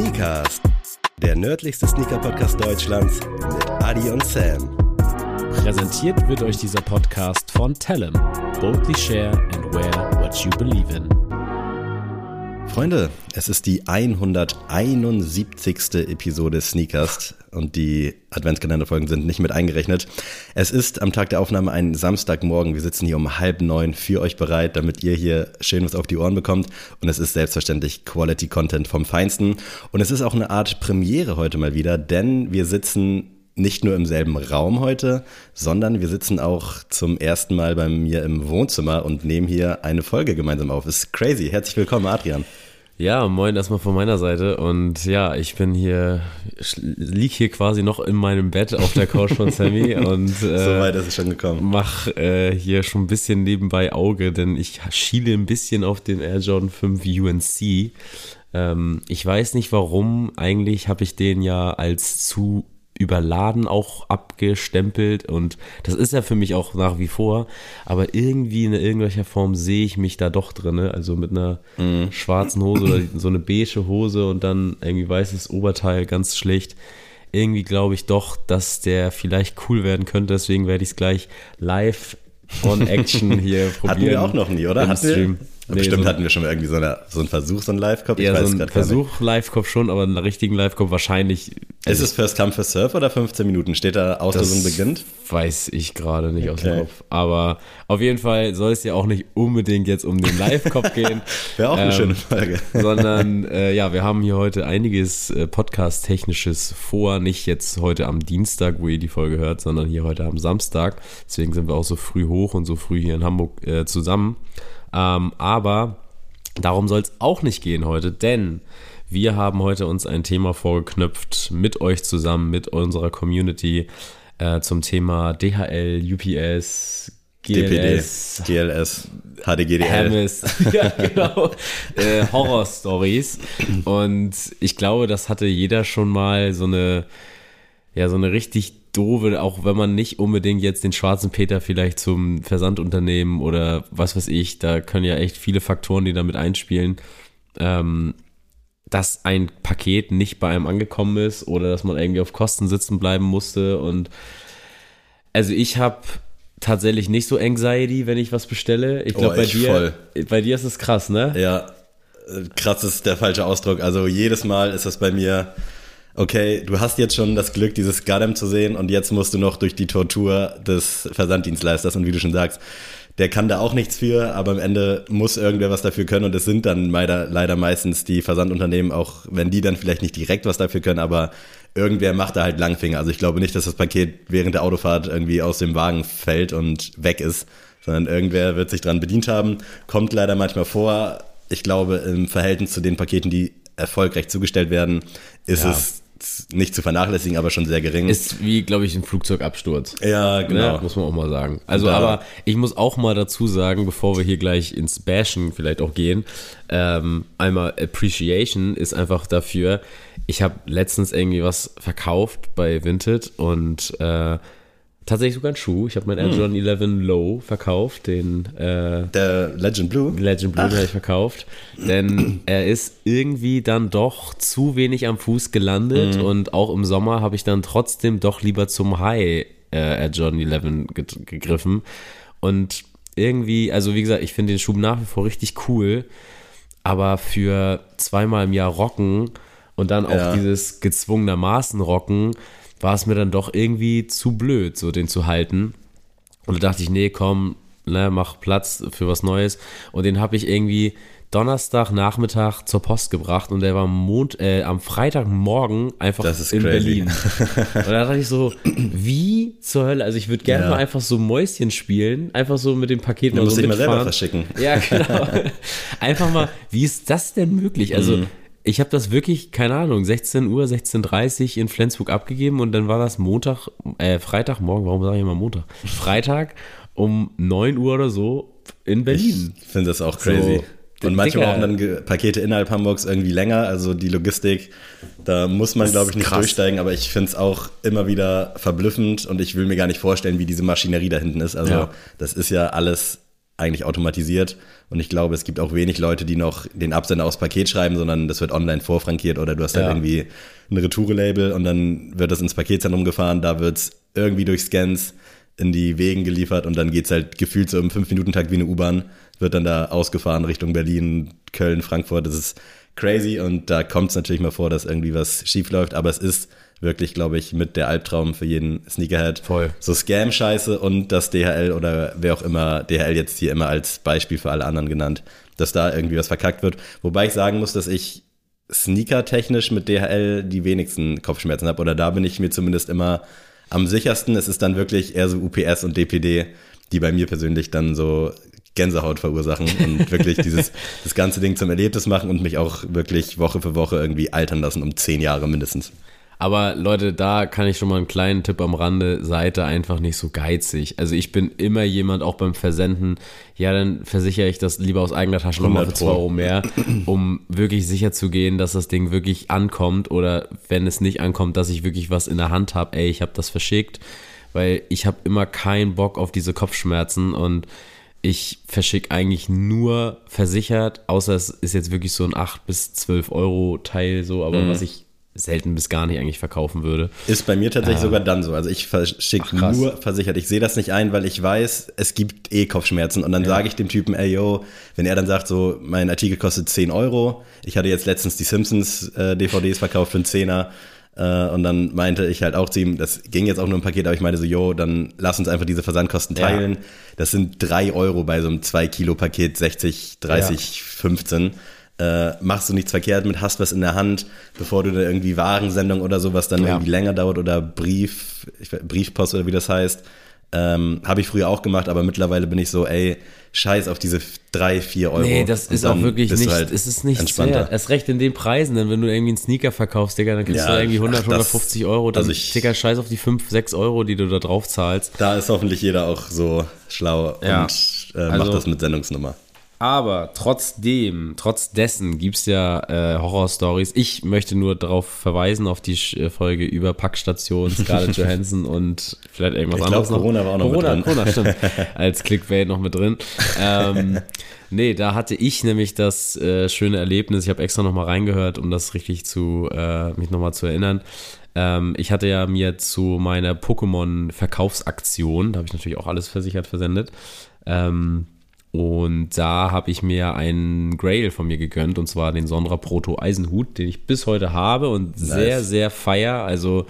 Sneakers, der nördlichste Sneaker-Podcast Deutschlands mit Adi und Sam. Präsentiert wird euch dieser Podcast von Tellem. Boldly share and wear what you believe in. Freunde, es ist die 171. Episode Sneakers und die Adventskalenderfolgen sind nicht mit eingerechnet. Es ist am Tag der Aufnahme ein Samstagmorgen. Wir sitzen hier um halb neun für euch bereit, damit ihr hier schön was auf die Ohren bekommt. Und es ist selbstverständlich Quality Content vom Feinsten. Und es ist auch eine Art Premiere heute mal wieder, denn wir sitzen nicht nur im selben Raum heute, sondern wir sitzen auch zum ersten Mal bei mir im Wohnzimmer und nehmen hier eine Folge gemeinsam auf. Ist crazy. Herzlich willkommen, Adrian. Ja, moin erstmal von meiner Seite. Und ja, ich bin hier, lieg hier quasi noch in meinem Bett auf der Couch von Sammy und äh, so weit ist es schon gekommen. Mach äh, hier schon ein bisschen nebenbei Auge, denn ich schiele ein bisschen auf den Air Jordan 5 UNC. Ähm, ich weiß nicht warum. Eigentlich habe ich den ja als zu überladen auch abgestempelt und das ist ja für mich auch nach wie vor, aber irgendwie in irgendwelcher Form sehe ich mich da doch drin, also mit einer mhm. schwarzen Hose oder so eine beige Hose und dann irgendwie weißes Oberteil, ganz schlecht. Irgendwie glaube ich doch, dass der vielleicht cool werden könnte, deswegen werde ich es gleich live on Action hier probieren. Hatten wir auch noch nie, oder? Hatten wir? Nee, Bestimmt so hatten wir schon mal irgendwie so, eine, so einen Versuch, so einen Live-Cop. Ja, so einen Versuch Live-Cop schon, aber einen richtigen Live-Cop wahrscheinlich. Ist es First Come, First Surf oder 15 Minuten? Steht da Auslösung beginnt? Weiß ich gerade nicht okay. aus dem Kopf. Aber auf jeden Fall soll es ja auch nicht unbedingt jetzt um den Live-Cop gehen. Wäre auch eine ähm, schöne Folge. sondern, äh, ja, wir haben hier heute einiges äh, Podcast-Technisches vor. Nicht jetzt heute am Dienstag, wo ihr die Folge hört, sondern hier heute am Samstag. Deswegen sind wir auch so früh hoch und so früh hier in Hamburg äh, zusammen. Ähm, aber darum soll es auch nicht gehen heute, denn wir haben heute uns ein Thema vorgeknüpft mit euch zusammen, mit unserer Community äh, zum Thema DHL, UPS, GLS, DPD, GLS, HDGDL. Hermes, ja genau, äh, Horror-Stories. Und ich glaube, das hatte jeder schon mal so eine, ja, so eine richtig doofe, auch wenn man nicht unbedingt jetzt den schwarzen Peter vielleicht zum Versandunternehmen oder was weiß ich, da können ja echt viele Faktoren, die damit einspielen, ähm, dass ein Paket nicht bei einem angekommen ist oder dass man irgendwie auf Kosten sitzen bleiben musste und also ich habe tatsächlich nicht so Anxiety, wenn ich was bestelle. Ich glaube, oh, bei dir, voll. bei dir ist es krass, ne? Ja, äh, krass ist der falsche Ausdruck. Also jedes Mal ist das bei mir okay, du hast jetzt schon das Glück, dieses Goddam zu sehen und jetzt musst du noch durch die Tortur des Versanddienstleisters und wie du schon sagst, der kann da auch nichts für, aber am Ende muss irgendwer was dafür können und es sind dann leider, leider meistens die Versandunternehmen, auch wenn die dann vielleicht nicht direkt was dafür können, aber irgendwer macht da halt Langfinger. Also ich glaube nicht, dass das Paket während der Autofahrt irgendwie aus dem Wagen fällt und weg ist, sondern irgendwer wird sich dran bedient haben. Kommt leider manchmal vor. Ich glaube, im Verhältnis zu den Paketen, die erfolgreich zugestellt werden, ist ja. es nicht zu vernachlässigen, aber schon sehr gering. Ist wie, glaube ich, ein Flugzeugabsturz. Ja, genau. Ne? Muss man auch mal sagen. Also, da. aber ich muss auch mal dazu sagen, bevor wir hier gleich ins Bashen vielleicht auch gehen, ähm, einmal Appreciation ist einfach dafür, ich habe letztens irgendwie was verkauft bei Vinted und äh, tatsächlich sogar ein Schuh. Ich habe meinen Air. Jordan 11 Low verkauft, den äh, der Legend Blue. Legend Blue habe ich verkauft, denn er ist irgendwie dann doch zu wenig am Fuß gelandet mhm. und auch im Sommer habe ich dann trotzdem doch lieber zum High äh, Air Jordan 11 gegriffen und irgendwie, also wie gesagt, ich finde den Schuh nach wie vor richtig cool, aber für zweimal im Jahr rocken und dann auch ja. dieses gezwungenermaßen rocken war es mir dann doch irgendwie zu blöd, so den zu halten. Und da dachte ich, nee, komm, ne, mach Platz für was Neues. Und den habe ich irgendwie Donnerstag Nachmittag zur Post gebracht und der war Mond, äh, am Freitagmorgen einfach in crazy. Berlin. und da dachte ich so, wie zur Hölle? Also ich würde gerne ja. mal einfach so Mäuschen spielen, einfach so mit dem Paket mal so mitfahren. mal selber verschicken. Ja, genau. einfach mal, wie ist das denn möglich? Also mhm ich habe das wirklich, keine Ahnung, 16 Uhr, 16.30 Uhr in Flensburg abgegeben und dann war das Montag, äh, Freitagmorgen, warum sage ich immer Montag? Freitag um 9 Uhr oder so in Berlin. Ich finde das auch crazy. So, und manchmal brauchen dann Pakete innerhalb Hamburgs irgendwie länger, also die Logistik, da muss man, glaube ich, nicht krass. durchsteigen, aber ich finde es auch immer wieder verblüffend und ich will mir gar nicht vorstellen, wie diese Maschinerie da hinten ist. Also, ja. das ist ja alles eigentlich automatisiert. Und ich glaube, es gibt auch wenig Leute, die noch den Absender aufs Paket schreiben, sondern das wird online vorfrankiert oder du hast halt Ja. irgendwie ein Retoure-Label und dann wird das ins Paketzentrum gefahren, da wird es irgendwie durch Scans in die Wegen geliefert und dann geht's halt gefühlt so im 5-Minuten-Takt wie eine U-Bahn, wird dann da ausgefahren Richtung Berlin, Köln, Frankfurt. Das ist crazy und da kommt es natürlich mal vor, dass irgendwie was schief läuft, aber es ist wirklich, glaube ich, mit der Albtraum für jeden Sneakerhead. Voll. So Scam-Scheiße und das DHL oder wer auch immer, DHL jetzt hier immer als Beispiel für alle anderen genannt, dass da irgendwie was verkackt wird. Wobei ich sagen muss, dass ich sneaker-technisch mit DHL die wenigsten Kopfschmerzen habe oder da bin ich mir zumindest immer am sichersten. Es ist dann wirklich eher so UPS und DPD, die bei mir persönlich dann so Gänsehaut verursachen und wirklich dieses das ganze Ding zum Erlebnis machen und mich auch wirklich Woche für Woche irgendwie altern lassen um zehn Jahre mindestens. Aber Leute, da kann ich schon mal einen kleinen Tipp am Rande, seid da einfach nicht so geizig. Also ich bin immer jemand, auch beim Versenden, ja, dann versichere ich das lieber aus eigener Tasche nochmal für 100 2 Pro. Euro mehr, um wirklich sicher zu gehen, dass das Ding wirklich ankommt oder wenn es nicht ankommt, dass ich wirklich was in der Hand habe, ey, ich habe das verschickt, weil ich habe immer keinen Bock auf diese Kopfschmerzen und ich verschicke eigentlich nur versichert, außer es ist jetzt wirklich so ein 8 bis 12 Euro Teil so, aber Mhm. was ich selten bis gar nicht eigentlich verkaufen würde. Ist bei mir tatsächlich sogar dann so. Also ich verschicke nur versichert. Ich sehe das nicht ein, weil ich weiß, es gibt eh Kopfschmerzen. Und dann sage ich dem Typen, ey yo, wenn er dann sagt, so, mein Artikel kostet 10 Euro. Ich hatte jetzt letztens die Simpsons äh, DVDs verkauft für einen Zehner. Äh, und dann meinte ich halt auch zu ihm, das ging jetzt auch nur im Paket, aber ich meinte so, yo, dann lass uns einfach diese Versandkosten Ja. teilen. Das sind drei Euro bei so einem 2 Kilo Paket, 60, 30, 15 äh, machst du nichts verkehrt mit, hast was in der Hand, bevor du da irgendwie Warensendung oder sowas dann Ja. irgendwie länger dauert oder Brief, ich, Briefpost oder wie das heißt. Ähm, Habe ich früher auch gemacht, aber mittlerweile bin ich so, ey, scheiß auf diese drei, vier Euro. Nee, das ist auch wirklich nicht, halt es ist nicht entspannter. wert. Erst recht in den Preisen, denn wenn du irgendwie einen Sneaker verkaufst, Digga, dann kriegst Ja, du irgendwie 100, ach, das- 150 Euro, dann also ich- Digga, scheiß auf die 5, 6 Euro, die du da drauf zahlst. Da ist hoffentlich jeder auch so schlau Ja. und äh, Also- macht das mit Sendungsnummer. Aber trotzdem, trotz dessen gibt's ja äh, Horror-Stories. Ich möchte nur darauf verweisen, auf die äh, Folge über Packstation, Scarlett Johansson und vielleicht irgendwas Ich glaub, anderes noch. Corona war auch noch mit Corona, drin. Corona, stimmt. Als Clickbait noch mit drin. Ähm, nee, da hatte ich nämlich das äh, schöne Erlebnis. Ich habe extra nochmal reingehört, um das richtig zu, äh, mich nochmal zu erinnern. Ähm, ich hatte ja mir zu meiner Pokémon-Verkaufsaktion, da habe ich natürlich auch alles versichert versendet, ähm, und da habe ich mir einen Grail von mir gegönnt, und zwar den Sondra Proto Eisenhut, den ich bis heute habe und sehr, sehr feier. Also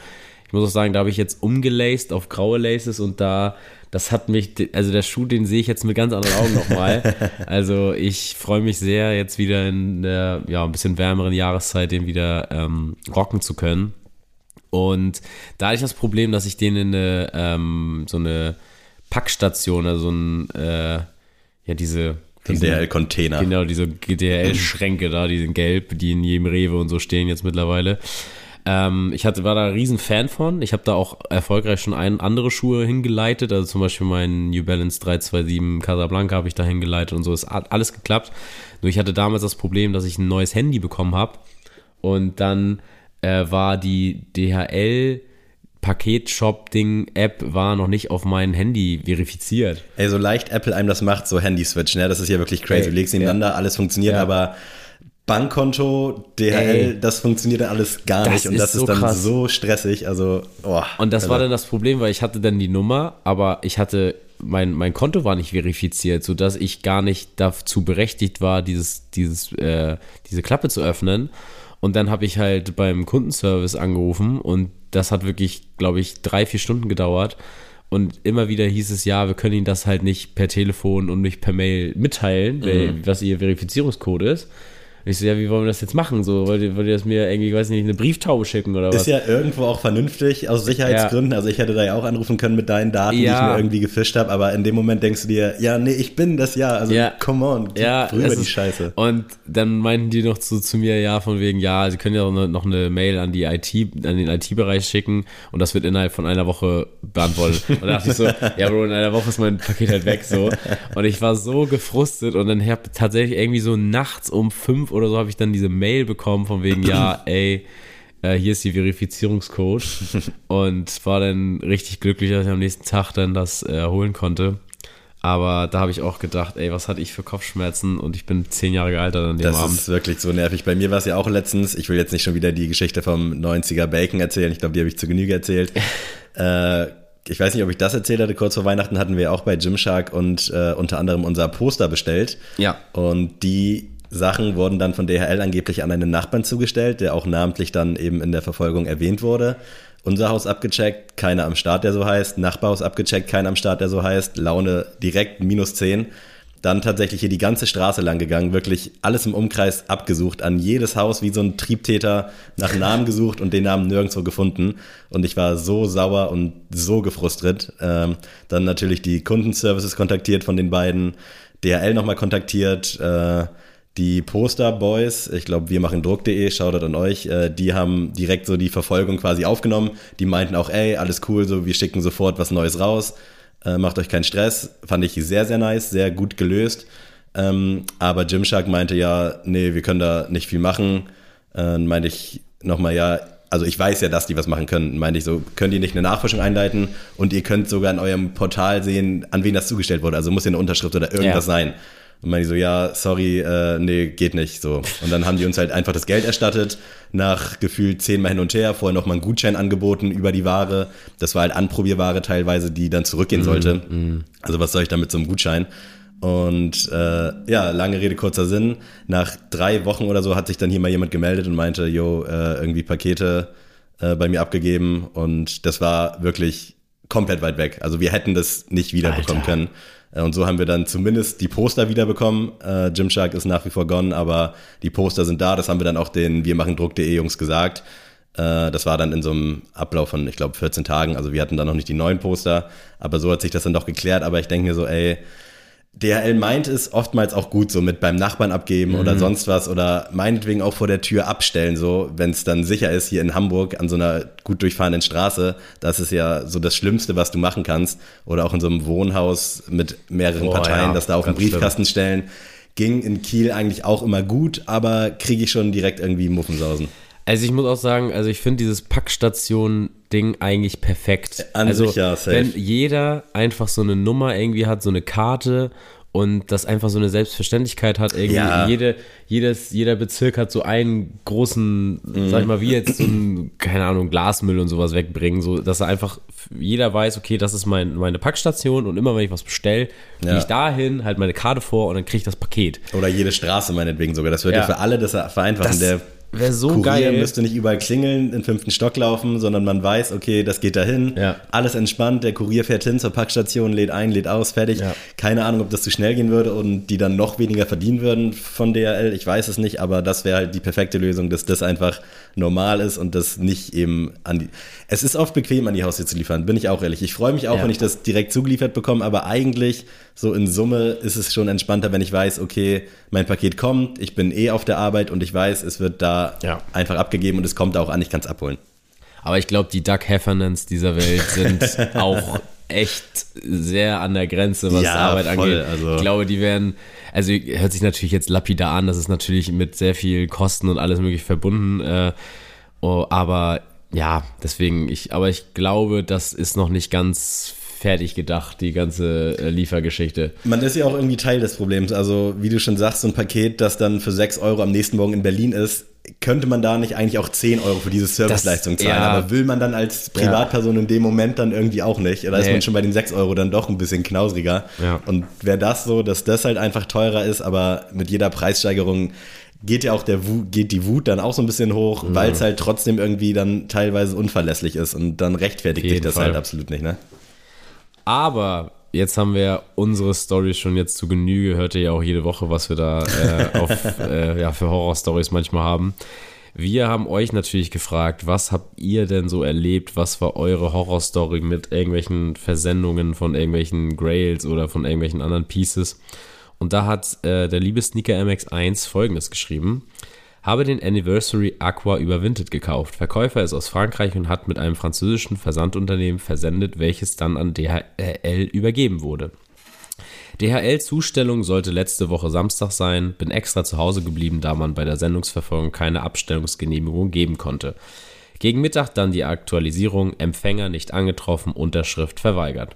ich muss auch sagen, da habe ich jetzt umgelaced auf graue Laces und da, das hat mich, also der Schuh, den sehe ich jetzt mit ganz anderen Augen nochmal. Also ich freue mich sehr, jetzt wieder in der, ja, ein bisschen wärmeren Jahreszeit den wieder ähm, rocken zu können. Und da hatte ich das Problem, dass ich den in eine, ähm, so eine Packstation, also ein, äh, ja, diese, DHL-Container. Genau, diese GDL-Schränke da, die sind gelb, die in jedem Rewe und so stehen jetzt mittlerweile. Ähm, ich hatte, war da ein riesen Fan von. Ich habe da auch erfolgreich schon ein, andere Schuhe hingeleitet. Also zum Beispiel meinen New Balance 327 Casablanca habe ich da hingeleitet und so. Ist a- alles geklappt. Nur ich hatte damals das Problem, dass ich ein neues Handy bekommen habe. Und dann äh, war die DHL Paketshop-Ding-App war noch nicht auf mein Handy verifiziert. Ey, so leicht Apple einem das macht, so Handy-Switch, ne? Das ist ja wirklich crazy. Ey, du legst nebeneinander, alles funktioniert, Ja. aber Bankkonto, DHL, Ey. das funktioniert dann alles gar nicht. Und das ist so dann krass. so stressig. Also, oh, Und das also, war dann das Problem, weil ich hatte dann die Nummer, aber ich hatte, mein, mein Konto war nicht verifiziert, sodass ich gar nicht dazu berechtigt war, dieses, dieses, äh, diese Klappe zu öffnen. Und dann habe ich halt beim Kundenservice angerufen und das hat wirklich, glaube ich, drei, vier Stunden gedauert. Und immer wieder hieß es, ja, wir können Ihnen das halt nicht per Telefon und nicht per Mail mitteilen, wer- was Ihr Verifizierungscode ist. Und ich so, ja, wie wollen wir das jetzt machen? So, wollt ihr, wollt ihr das mir irgendwie, weiß nicht, eine Brieftaube schicken oder was? Ist ja irgendwo auch vernünftig aus Sicherheitsgründen. Also ich hätte da ja auch anrufen können mit deinen Daten, die ich Ja. mir irgendwie gefischt habe, aber in dem Moment denkst du dir, ja, nee, ich bin das ja. Also Ja. come on, ja, rüber die Scheiße. Und dann meinten die noch zu, zu mir, ja, von wegen, ja, sie können ja noch eine Mail an die IT, an den IT-Bereich schicken und das wird innerhalb von einer Woche beantwortet. Und da dachte ich so, ja, Bro, in einer Woche ist mein Paket halt weg, so. Und ich war so gefrustet und dann habe tatsächlich irgendwie so nachts um fünf oder so habe ich dann diese Mail bekommen von wegen, ja, ey, äh, hier ist die Verifizierungscode und war dann richtig glücklich, dass ich am nächsten Tag dann das äh, holen konnte. Aber da habe ich auch gedacht, ey, was hatte ich für Kopfschmerzen und ich bin zehn Jahre gealtert an dem Das Abend. ist wirklich so nervig. Bei mir war es ja auch letztens, ich will jetzt nicht schon wieder die Geschichte vom 90er Bacon erzählen, ich glaube, die habe ich zu Genüge erzählt. äh, ich weiß nicht, ob ich das erzählt hatte, kurz vor Weihnachten hatten wir auch bei Gymshark und äh, unter anderem unser Poster bestellt. Ja. Und die Sachen wurden dann von DHL angeblich an einen Nachbarn zugestellt, der auch namentlich dann eben in der Verfolgung erwähnt wurde. Unser Haus abgecheckt, keiner am Start, der so heißt. Nachbarhaus abgecheckt, keiner am Start, der so heißt. Laune direkt minus 10. Dann tatsächlich hier die ganze Straße lang gegangen, wirklich alles im Umkreis abgesucht, an jedes Haus wie so ein Triebtäter nach Namen gesucht und den Namen nirgendwo gefunden. Und ich war so sauer und so gefrustet. Ähm, dann natürlich die Kundenservices kontaktiert von den beiden, DHL nochmal kontaktiert, äh, die Posterboys, ich glaube, wir machen Druck.de, Shoutout an euch, äh, die haben direkt so die Verfolgung quasi aufgenommen. Die meinten auch, ey, alles cool, so, wir schicken sofort was Neues raus, äh, macht euch keinen Stress. Fand ich sehr, sehr nice, sehr gut gelöst. Ähm, aber Gymshark meinte ja, nee, wir können da nicht viel machen. Äh, meinte ich nochmal, ja, also ich weiß ja, dass die was machen können. Meinte ich so, könnt ihr nicht eine Nachforschung einleiten und ihr könnt sogar in eurem Portal sehen, an wen das zugestellt wurde. Also muss ja eine Unterschrift oder irgendwas Ja. sein. Und meine ich so, ja, sorry, äh, nee, geht nicht so. Und dann haben die uns halt einfach das Geld erstattet, nach gefühlt zehnmal hin und her, vorher nochmal einen Gutschein angeboten über die Ware. Das war halt Anprobierware teilweise, die dann zurückgehen sollte. Also was soll ich da mit so einem Gutschein? Und äh, ja, lange Rede, kurzer Sinn. Nach drei Wochen oder so hat sich dann hier mal jemand gemeldet und meinte, yo, äh, irgendwie Pakete äh, bei mir abgegeben. Und das war wirklich komplett weit weg. Also wir hätten das nicht wiederbekommen können. Äh, Und so haben wir dann zumindest die Poster wiederbekommen. Äh, Gymshark ist nach wie vor gone, aber die Poster sind da. Das haben wir dann auch den Wir machen Druck.de Jungs gesagt. Äh, das war dann in so einem Ablauf von, ich glaube, 14 Tagen. Also wir hatten dann noch nicht die neuen Poster. Aber so hat sich das dann doch geklärt. Aber ich denke mir so, ey, DHL meint es oftmals auch gut, so mit beim Nachbarn abgeben oder sonst was oder meinetwegen auch vor der Tür abstellen, so, wenn es dann sicher ist, hier in Hamburg an so einer gut durchfahrenden Straße. Das ist ja so das Schlimmste, was du machen kannst. Oder auch in so einem Wohnhaus mit mehreren Oh, Parteien, ja, das da auf den. Briefkasten stellen. Ging in Kiel eigentlich auch immer gut, aber kriege ich schon direkt irgendwie Muffensausen. Also ich muss auch sagen, also ich finde dieses Packstation-Ding eigentlich perfekt. An also sich ja, safe. wenn jeder einfach so eine Nummer irgendwie hat, so eine Karte und das einfach so eine Selbstverständlichkeit hat, irgendwie Ja. jede, jedes, jeder Bezirk hat so einen großen, Mhm. sag ich mal, wie jetzt so ein, keine Ahnung, Glasmüll und sowas wegbringen, so dass er einfach jeder weiß, okay, das ist mein, meine Packstation und immer wenn ich was bestelle, Ja. gehe ich dahin, halt meine Karte vor und dann kriege ich das Paket. Oder jede Straße meinetwegen sogar. Das würde ja. Ja. für alle das vereinfachen. Das der wär so Kurier geil. müsste nicht überall klingeln, in fünften Stock laufen, sondern man weiß, okay, das geht dahin. Ja. Alles entspannt, der Kurier fährt hin zur Packstation, lädt ein, lädt aus, fertig. Ja. Keine Ahnung, ob das zu schnell gehen würde und die dann noch weniger verdienen würden von DHL. Ich weiß es nicht, aber das wäre halt die perfekte Lösung, dass das einfach normal ist und das nicht eben an die. Es ist oft bequem, an die Haustür zu liefern, bin ich auch ehrlich. Ich freue mich auch, Ja. wenn ich das direkt zugeliefert bekomme, aber eigentlich so in Summe ist es schon entspannter, wenn ich weiß, okay, mein Paket kommt, ich bin eh auf der Arbeit und ich weiß, es wird da Ja. einfach abgegeben und es kommt auch an, ich kann es abholen. Aber ich glaube, die Doug Heffernans dieser Welt sind auch echt sehr an der Grenze, was Ja, Arbeit voll, angeht. also- Ich glaube, die werden, also hört sich natürlich jetzt lapidar an, das ist natürlich mit sehr viel Kosten und alles möglich verbunden. Äh, oh, aber ja, deswegen, ich, aber ich glaube, das ist noch nicht ganz fertig gedacht, die ganze äh, Liefergeschichte. Man ist ja auch irgendwie Teil des Problems. Also, wie du schon sagst, so ein Paket, das dann für 6 Euro am nächsten Morgen in Berlin ist, könnte man da nicht eigentlich auch 10 Euro für diese Serviceleistung zahlen. ja. Aber will man dann als Privatperson in dem Moment dann irgendwie auch nicht. Da ist Nee. man schon bei den 6 Euro dann doch ein bisschen knausriger. Ja. Und wäre das so, dass das halt einfach teurer ist, aber mit jeder Preissteigerung geht ja auch der Wut, geht die Wut dann auch so ein bisschen hoch, weil es halt trotzdem irgendwie dann teilweise unverlässlich ist und dann rechtfertigt sich das Fall. halt absolut nicht, ne? Aber jetzt haben wir unsere Story schon jetzt zu Genüge. Hört ihr ja auch jede Woche, was wir da äh, auf, äh, ja, für Horror-Stories manchmal haben. Wir haben euch natürlich gefragt, was habt ihr denn so erlebt? Was war eure Horror-Story mit irgendwelchen Versendungen von irgendwelchen Grails oder von irgendwelchen anderen Pieces? Und da hat äh, der liebe Sneaker MX1 folgendes geschrieben. Habe den Anniversary Aqua Überwintet gekauft. Verkäufer ist aus Frankreich und hat mit einem französischen Versandunternehmen versendet, welches dann an DHL übergeben wurde. DHL-Zustellung sollte letzte Woche Samstag sein, bin extra zu Hause geblieben, da man bei der Sendungsverfolgung keine Abstellungsgenehmigung geben konnte. Gegen Mittag dann die Aktualisierung, Empfänger nicht angetroffen, Unterschrift verweigert.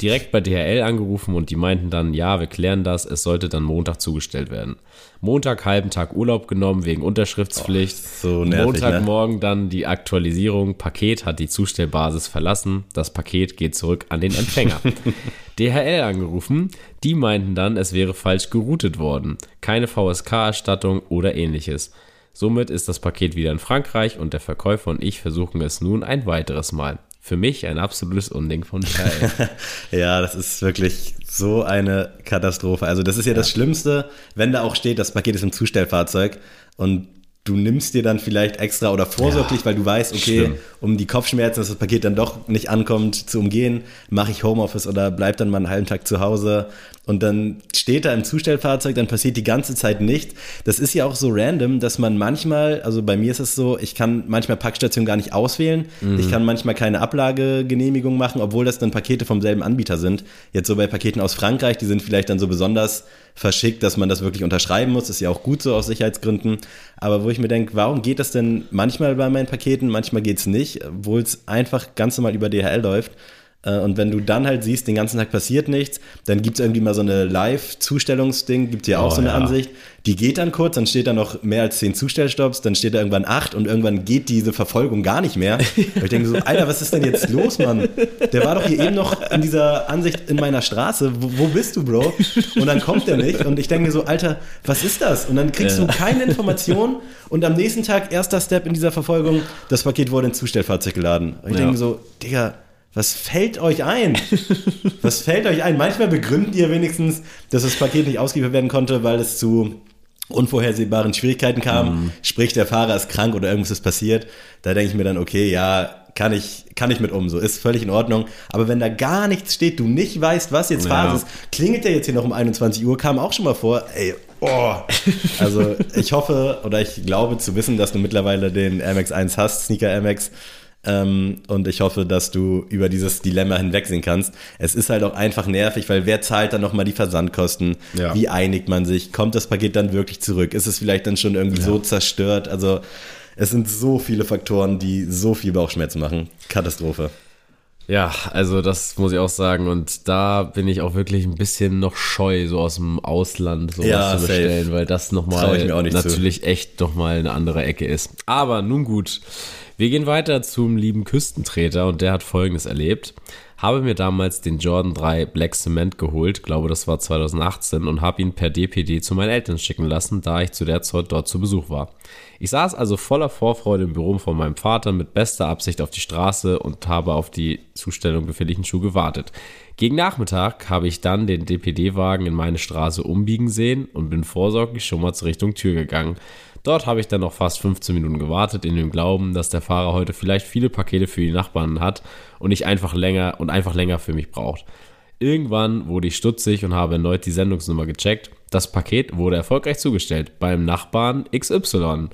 Direkt bei DHL angerufen und die meinten dann, ja, wir klären das, es sollte dann Montag zugestellt werden. Montag halben Tag Urlaub genommen wegen Unterschriftspflicht. Oh, so nervig, Montagmorgen ne? dann die Aktualisierung, Paket hat die Zustellbasis verlassen, das Paket geht zurück an den Empfänger. DHL angerufen, die meinten dann, es wäre falsch geroutet worden, keine VSK-Erstattung oder ähnliches. Somit ist das Paket wieder in Frankreich und der Verkäufer und ich versuchen es nun ein weiteres Mal. Für mich ein absolutes Unding von DHL. ja, das ist wirklich so eine Katastrophe. Also das ist ja, ja das Schlimmste, wenn da auch steht, das Paket ist im Zustellfahrzeug und du nimmst dir dann vielleicht extra oder vorsorglich, ja, weil du weißt, okay, schlimm. um die Kopfschmerzen, dass das Paket dann doch nicht ankommt, zu umgehen, mache ich Homeoffice oder bleib dann mal einen halben Tag zu Hause und dann steht da im Zustellfahrzeug, dann passiert die ganze Zeit nicht. Das ist ja auch so random, dass man manchmal, also bei mir ist es so, ich kann manchmal Packstationen gar nicht auswählen. Mhm. Ich kann manchmal keine Ablagegenehmigung machen, obwohl das dann Pakete vom selben Anbieter sind. Jetzt so bei Paketen aus Frankreich, die sind vielleicht dann so besonders verschickt, dass man das wirklich unterschreiben muss. Ist ja auch gut so aus Sicherheitsgründen. Aber wo ich mir denke, warum geht das denn manchmal bei meinen Paketen, manchmal geht es nicht, obwohl es einfach ganz normal über DHL läuft. Äh, und wenn du dann halt siehst, den ganzen Tag passiert nichts, dann gibt es irgendwie mal so eine Live-Zustellungsding, gibt ja auch oh, so eine ja. Ansicht. Die geht dann kurz, dann steht da noch mehr als zehn Zustellstopps, dann steht da irgendwann acht und irgendwann geht diese Verfolgung gar nicht mehr. Und ich denke so, Alter, was ist denn jetzt los, Mann? Der war doch hier eben noch in dieser Ansicht in meiner Straße. Wo, wo bist du, Bro? Und dann kommt der nicht. Und ich denke mir so, Alter, was ist das? Und dann kriegst ja. du keine Information und am nächsten Tag, erster Step in dieser Verfolgung, das Paket wurde ins Zustellfahrzeug geladen. Und ich ja. denke so, Digga, was fällt euch ein? Was fällt euch ein? Manchmal begründet ihr wenigstens, dass das Paket nicht ausgeliefert werden konnte, weil es zu unvorhersehbaren Schwierigkeiten kam. Mhm. Sprich, der Fahrer ist krank oder irgendwas ist passiert. Da denke ich mir dann, okay, ja, kann ich, kann ich mit um, so ist völlig in Ordnung. Aber wenn da gar nichts steht, du nicht weißt, was jetzt Phase ja. ist, klingelt der jetzt hier noch um 21 Uhr, kam auch schon mal vor, ey, oh. Also ich hoffe oder ich glaube zu wissen, dass du mittlerweile den Air Max 1 hast, Sneaker Air Max. Ähm, und ich hoffe, dass du über dieses Dilemma hinwegsehen kannst. Es ist halt auch einfach nervig, weil wer zahlt dann nochmal die Versandkosten? Ja. Wie einigt man sich? Kommt das Paket dann wirklich zurück? Ist es vielleicht dann schon irgendwie ja. so zerstört? Also es sind so viele Faktoren, die so viel Bauchschmerzen machen. Katastrophe. Ja, also das muss ich auch sagen. Und da bin ich auch wirklich ein bisschen noch scheu, so aus dem Ausland sowas ja, zu bestellen, safe. weil das nochmal natürlich zu. echt nochmal eine andere Ecke ist. Aber nun gut. Wir gehen weiter zum lieben Küstentreter und der hat folgendes erlebt. Habe mir damals den Jordan 3 Black Cement geholt, glaube das war 2018, und habe ihn per DPD zu meinen Eltern schicken lassen, da ich zu der Zeit dort zu Besuch war. Ich saß also voller Vorfreude im Büro von meinem Vater mit bester Absicht auf die Straße und habe auf die Zustellung befindlichen Schuh gewartet. Gegen Nachmittag habe ich dann den DPD-Wagen in meine Straße umbiegen sehen und bin vorsorglich schon mal zur Richtung Tür gegangen. Dort habe ich dann noch fast 15 Minuten gewartet, in dem Glauben, dass der Fahrer heute vielleicht viele Pakete für die Nachbarn hat und ich einfach länger und einfach länger für mich braucht. Irgendwann wurde ich stutzig und habe erneut die Sendungsnummer gecheckt. Das Paket wurde erfolgreich zugestellt beim Nachbarn XY.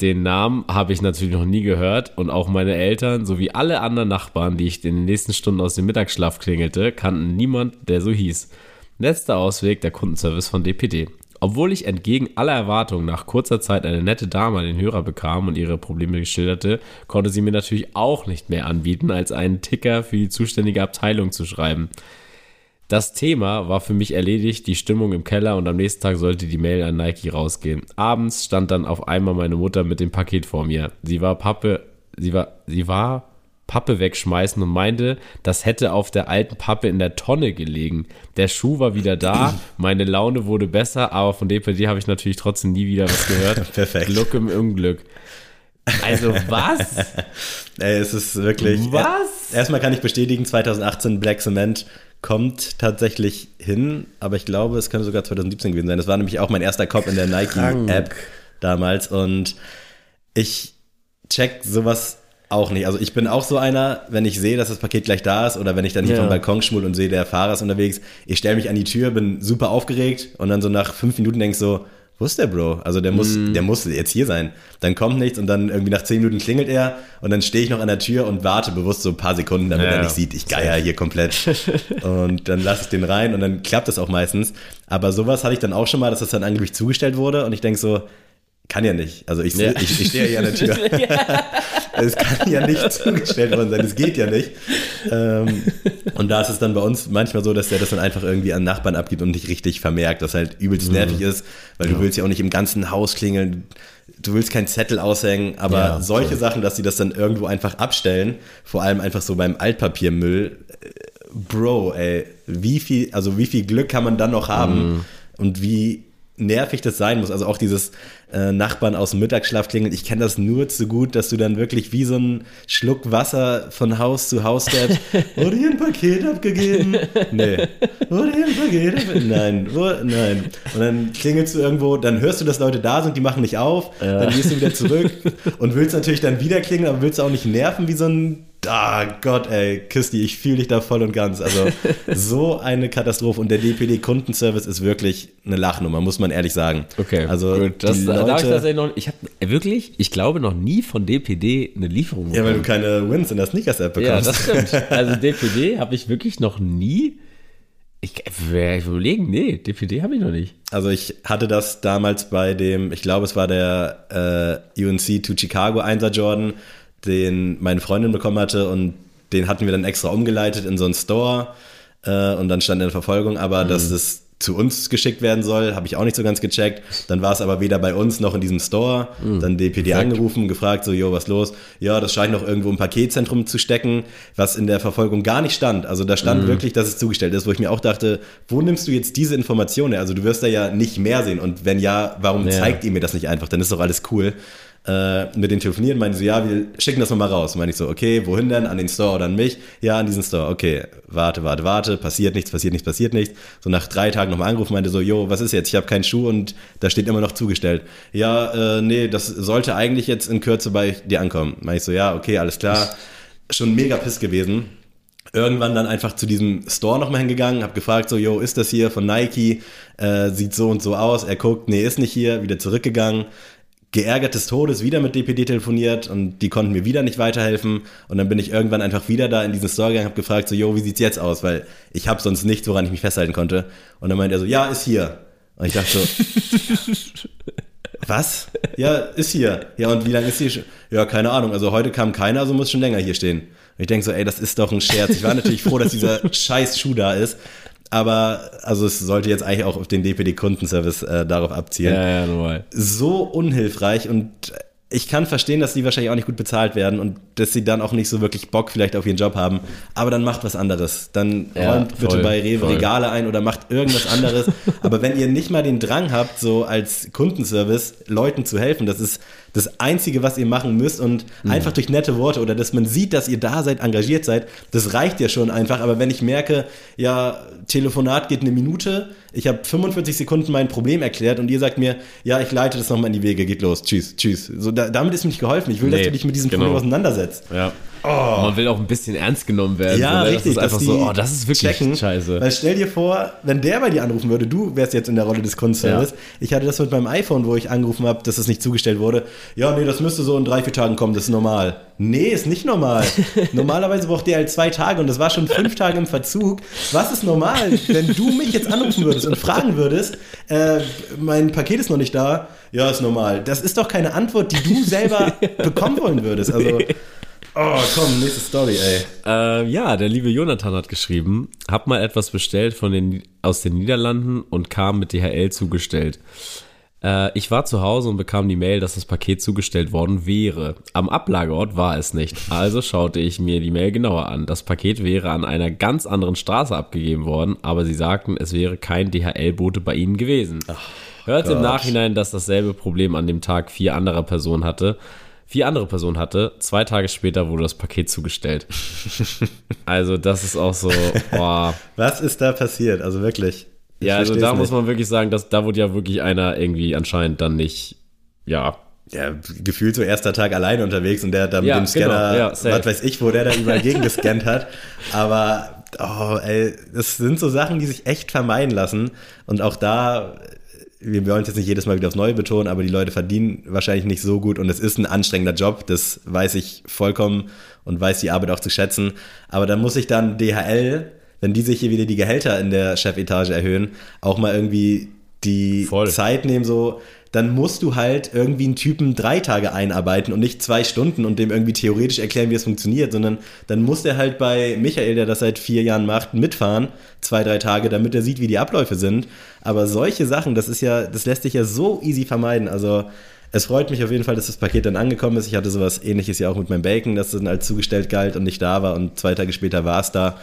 Den Namen habe ich natürlich noch nie gehört und auch meine Eltern sowie alle anderen Nachbarn, die ich in den nächsten Stunden aus dem Mittagsschlaf klingelte, kannten niemand, der so hieß. Letzter Ausweg der Kundenservice von DPD. Obwohl ich entgegen aller Erwartungen nach kurzer Zeit eine nette Dame an den Hörer bekam und ihre Probleme geschilderte, konnte sie mir natürlich auch nicht mehr anbieten, als einen Ticker für die zuständige Abteilung zu schreiben. Das Thema war für mich erledigt, die Stimmung im Keller und am nächsten Tag sollte die Mail an Nike rausgehen. Abends stand dann auf einmal meine Mutter mit dem Paket vor mir. Sie war Pappe, sie war, sie war Pappe wegschmeißen und meinte, das hätte auf der alten Pappe in der Tonne gelegen. Der Schuh war wieder da, meine Laune wurde besser, aber von DPD habe ich natürlich trotzdem nie wieder was gehört. Perfekt. Glück im Unglück. Also was? Ey, es ist wirklich. Was? Erstmal kann ich bestätigen, 2018 Black Cement kommt tatsächlich hin, aber ich glaube, es könnte sogar 2017 gewesen sein. Das war nämlich auch mein erster Cop in der Nike-App damals und ich check sowas auch nicht. Also ich bin auch so einer, wenn ich sehe, dass das Paket gleich da ist oder wenn ich dann hier ja. vom Balkon schmul und sehe, der Fahrer ist unterwegs, ich stelle mich an die Tür, bin super aufgeregt und dann so nach fünf Minuten denkst so, wo ist der Bro? Also der muss, mm. der muss jetzt hier sein. Dann kommt nichts und dann irgendwie nach zehn Minuten klingelt er und dann stehe ich noch an der Tür und warte bewusst so ein paar Sekunden, damit ja, er nicht sieht, ich geier hier komplett. und dann lasse ich den rein und dann klappt das auch meistens. Aber sowas hatte ich dann auch schon mal, dass das dann angeblich zugestellt wurde und ich denke so, kann ja nicht. Also ich, ja. ich, ich stehe ja an der Tür. es kann ja nicht zugestellt worden sein, es geht ja nicht. Ähm, und da ist es dann bei uns manchmal so, dass der das dann einfach irgendwie an Nachbarn abgibt und nicht richtig vermerkt, was halt übelst mhm. nervig ist, weil ja. du willst ja auch nicht im ganzen Haus klingeln, du willst keinen Zettel aushängen, aber ja, solche cool. Sachen, dass sie das dann irgendwo einfach abstellen, vor allem einfach so beim Altpapiermüll, äh, Bro, ey, wie viel, also wie viel Glück kann man dann noch haben mhm. und wie nervig das sein muss. Also auch dieses äh, Nachbarn aus dem Mittagsschlaf klingeln. Ich kenne das nur zu gut, dass du dann wirklich wie so ein Schluck Wasser von Haus zu Haus gehst. Wurde hier ein Paket abgegeben? Nee. Wurde hier ein Paket abgegeben? Nein. Nein. Und dann klingelst du irgendwo, dann hörst du, dass Leute da sind, die machen nicht auf. Ja. Dann gehst du wieder zurück und willst natürlich dann wieder klingeln, aber willst auch nicht nerven wie so ein Ah Gott, ey, Christi, ich fühle dich da voll und ganz. Also so eine Katastrophe und der DPD-Kundenservice ist wirklich eine Lachnummer, muss man ehrlich sagen. Okay, also gut. Das, Leute, darf ich noch, ich habe wirklich, ich glaube noch nie von DPD eine Lieferung bekommen. Ja, weil du keine Wins in der Sneakers-App bekommst. Ja, das stimmt. Also DPD habe ich wirklich noch nie ich, ich überlegen, nee, DPD habe ich noch nicht. Also ich hatte das damals bei dem, ich glaube es war der äh, UNC to Chicago 1er Jordan, den meine Freundin bekommen hatte und den hatten wir dann extra umgeleitet in so einen Store äh, und dann stand in der Verfolgung, aber mhm. dass es zu uns geschickt werden soll, habe ich auch nicht so ganz gecheckt. Dann war es aber weder bei uns noch in diesem Store. Mhm. Dann DPD Perfekt. angerufen, gefragt, so, jo, was los? Ja, das scheint noch irgendwo im Paketzentrum zu stecken, was in der Verfolgung gar nicht stand. Also da stand mhm. wirklich, dass es zugestellt ist, wo ich mir auch dachte, wo nimmst du jetzt diese Informationen? Also du wirst da ja nicht mehr sehen. Und wenn ja, warum ja. zeigt ihr mir das nicht einfach? Dann ist doch alles cool mit denen telefonieren, meinen so, ja, wir schicken das nochmal raus. Meine ich so, okay, wohin denn? An den Store oder an mich? Ja, an diesen Store. Okay, warte, warte, warte, passiert nichts, passiert nichts, passiert nichts. So nach drei Tagen nochmal angerufen, meinte so, jo, was ist jetzt? Ich habe keinen Schuh und da steht immer noch zugestellt. Ja, äh, nee, das sollte eigentlich jetzt in Kürze bei dir ankommen. Meine ich so, ja, okay, alles klar. Schon mega piss gewesen irgendwann dann einfach zu diesem Store nochmal hingegangen, habe gefragt, so, yo, ist das hier von Nike? Äh, sieht so und so aus. Er guckt, nee, ist nicht hier. Wieder zurückgegangen geärgert des Todes wieder mit DPD telefoniert und die konnten mir wieder nicht weiterhelfen und dann bin ich irgendwann einfach wieder da in diesen Store gegangen, habe gefragt so, jo, wie sieht's jetzt aus, weil ich habe sonst nichts, woran ich mich festhalten konnte und dann meinte er so, ja, ist hier und ich dachte so, was? Ja, ist hier. Ja, und wie lange ist hier schon? Ja, keine Ahnung. Also heute kam keiner, also muss schon länger hier stehen. Und ich denke so, ey, das ist doch ein Scherz. Ich war natürlich froh, dass dieser scheiß Schuh da ist aber also es sollte jetzt eigentlich auch auf den DPD-Kundenservice äh, darauf abzielen. Ja, ja, normal. So unhilfreich und ich kann verstehen, dass die wahrscheinlich auch nicht gut bezahlt werden und dass sie dann auch nicht so wirklich Bock vielleicht auf ihren Job haben. Aber dann macht was anderes. Dann ja, räumt voll, bitte bei Rewe voll. Regale ein oder macht irgendwas anderes. Aber wenn ihr nicht mal den Drang habt, so als Kundenservice Leuten zu helfen, das ist das Einzige, was ihr machen müsst und mhm. einfach durch nette Worte oder dass man sieht, dass ihr da seid, engagiert seid, das reicht ja schon einfach. Aber wenn ich merke, ja, Telefonat geht eine Minute, ich habe 45 Sekunden mein Problem erklärt und ihr sagt mir, ja, ich leite das nochmal in die Wege, geht los, tschüss, tschüss. So, da, damit ist mir nicht geholfen. Ich will, nee, dass du dich mit diesem genau. Problem auseinandersetzt. Ja. Oh. Man will auch ein bisschen ernst genommen werden. Ja, so, ne? richtig. Das ist einfach so, oh, das ist wirklich checken. scheiße. Weil stell dir vor, wenn der bei dir anrufen würde, du wärst jetzt in der Rolle des Kundenservice. Ja. Ich hatte das mit meinem iPhone, wo ich angerufen habe, dass das nicht zugestellt wurde. Ja, nee, das müsste so in drei, vier Tagen kommen, das ist normal. Nee, ist nicht normal. Normalerweise braucht der halt zwei Tage und das war schon fünf Tage im Verzug. Was ist normal, wenn du mich jetzt anrufen würdest und fragen würdest, äh, mein Paket ist noch nicht da? Ja, ist normal. Das ist doch keine Antwort, die du selber bekommen wollen würdest. Also Oh, komm, nächste Story, ey. Äh, ja, der liebe Jonathan hat geschrieben, hab mal etwas bestellt von den, aus den Niederlanden und kam mit DHL zugestellt. Äh, ich war zu Hause und bekam die Mail, dass das Paket zugestellt worden wäre. Am Ablageort war es nicht. Also schaute ich mir die Mail genauer an. Das Paket wäre an einer ganz anderen Straße abgegeben worden, aber sie sagten, es wäre kein DHL-Bote bei ihnen gewesen. Ach, Hört im Nachhinein, dass dasselbe Problem an dem Tag vier anderer Personen hatte vier andere Personen hatte. Zwei Tage später wurde das Paket zugestellt. also das ist auch so, boah. Was ist da passiert? Also wirklich. Ja, also da nicht. muss man wirklich sagen, dass da wurde ja wirklich einer irgendwie anscheinend dann nicht, ja. Ja, gefühlt so erster Tag alleine unterwegs und der hat da mit ja, dem genau, Scanner, genau, ja, was weiß ich, wo der da überall gegen gescannt hat. Aber, oh, ey, das sind so Sachen, die sich echt vermeiden lassen. Und auch da wir wollen es jetzt nicht jedes Mal wieder aufs Neue betonen, aber die Leute verdienen wahrscheinlich nicht so gut und es ist ein anstrengender Job, das weiß ich vollkommen und weiß die Arbeit auch zu schätzen. Aber dann muss ich dann DHL, wenn die sich hier wieder die Gehälter in der Chefetage erhöhen, auch mal irgendwie die Voll. Zeit nehmen, so, dann musst du halt irgendwie einen Typen drei Tage einarbeiten und nicht zwei Stunden und dem irgendwie theoretisch erklären, wie es funktioniert, sondern dann muss der halt bei Michael, der das seit vier Jahren macht, mitfahren, zwei, drei Tage, damit er sieht, wie die Abläufe sind. Aber solche Sachen, das ist ja, das lässt sich ja so easy vermeiden. Also es freut mich auf jeden Fall, dass das Paket dann angekommen ist. Ich hatte sowas ähnliches ja auch mit meinem Bacon, das dann als zugestellt galt und nicht da war und zwei Tage später war es da.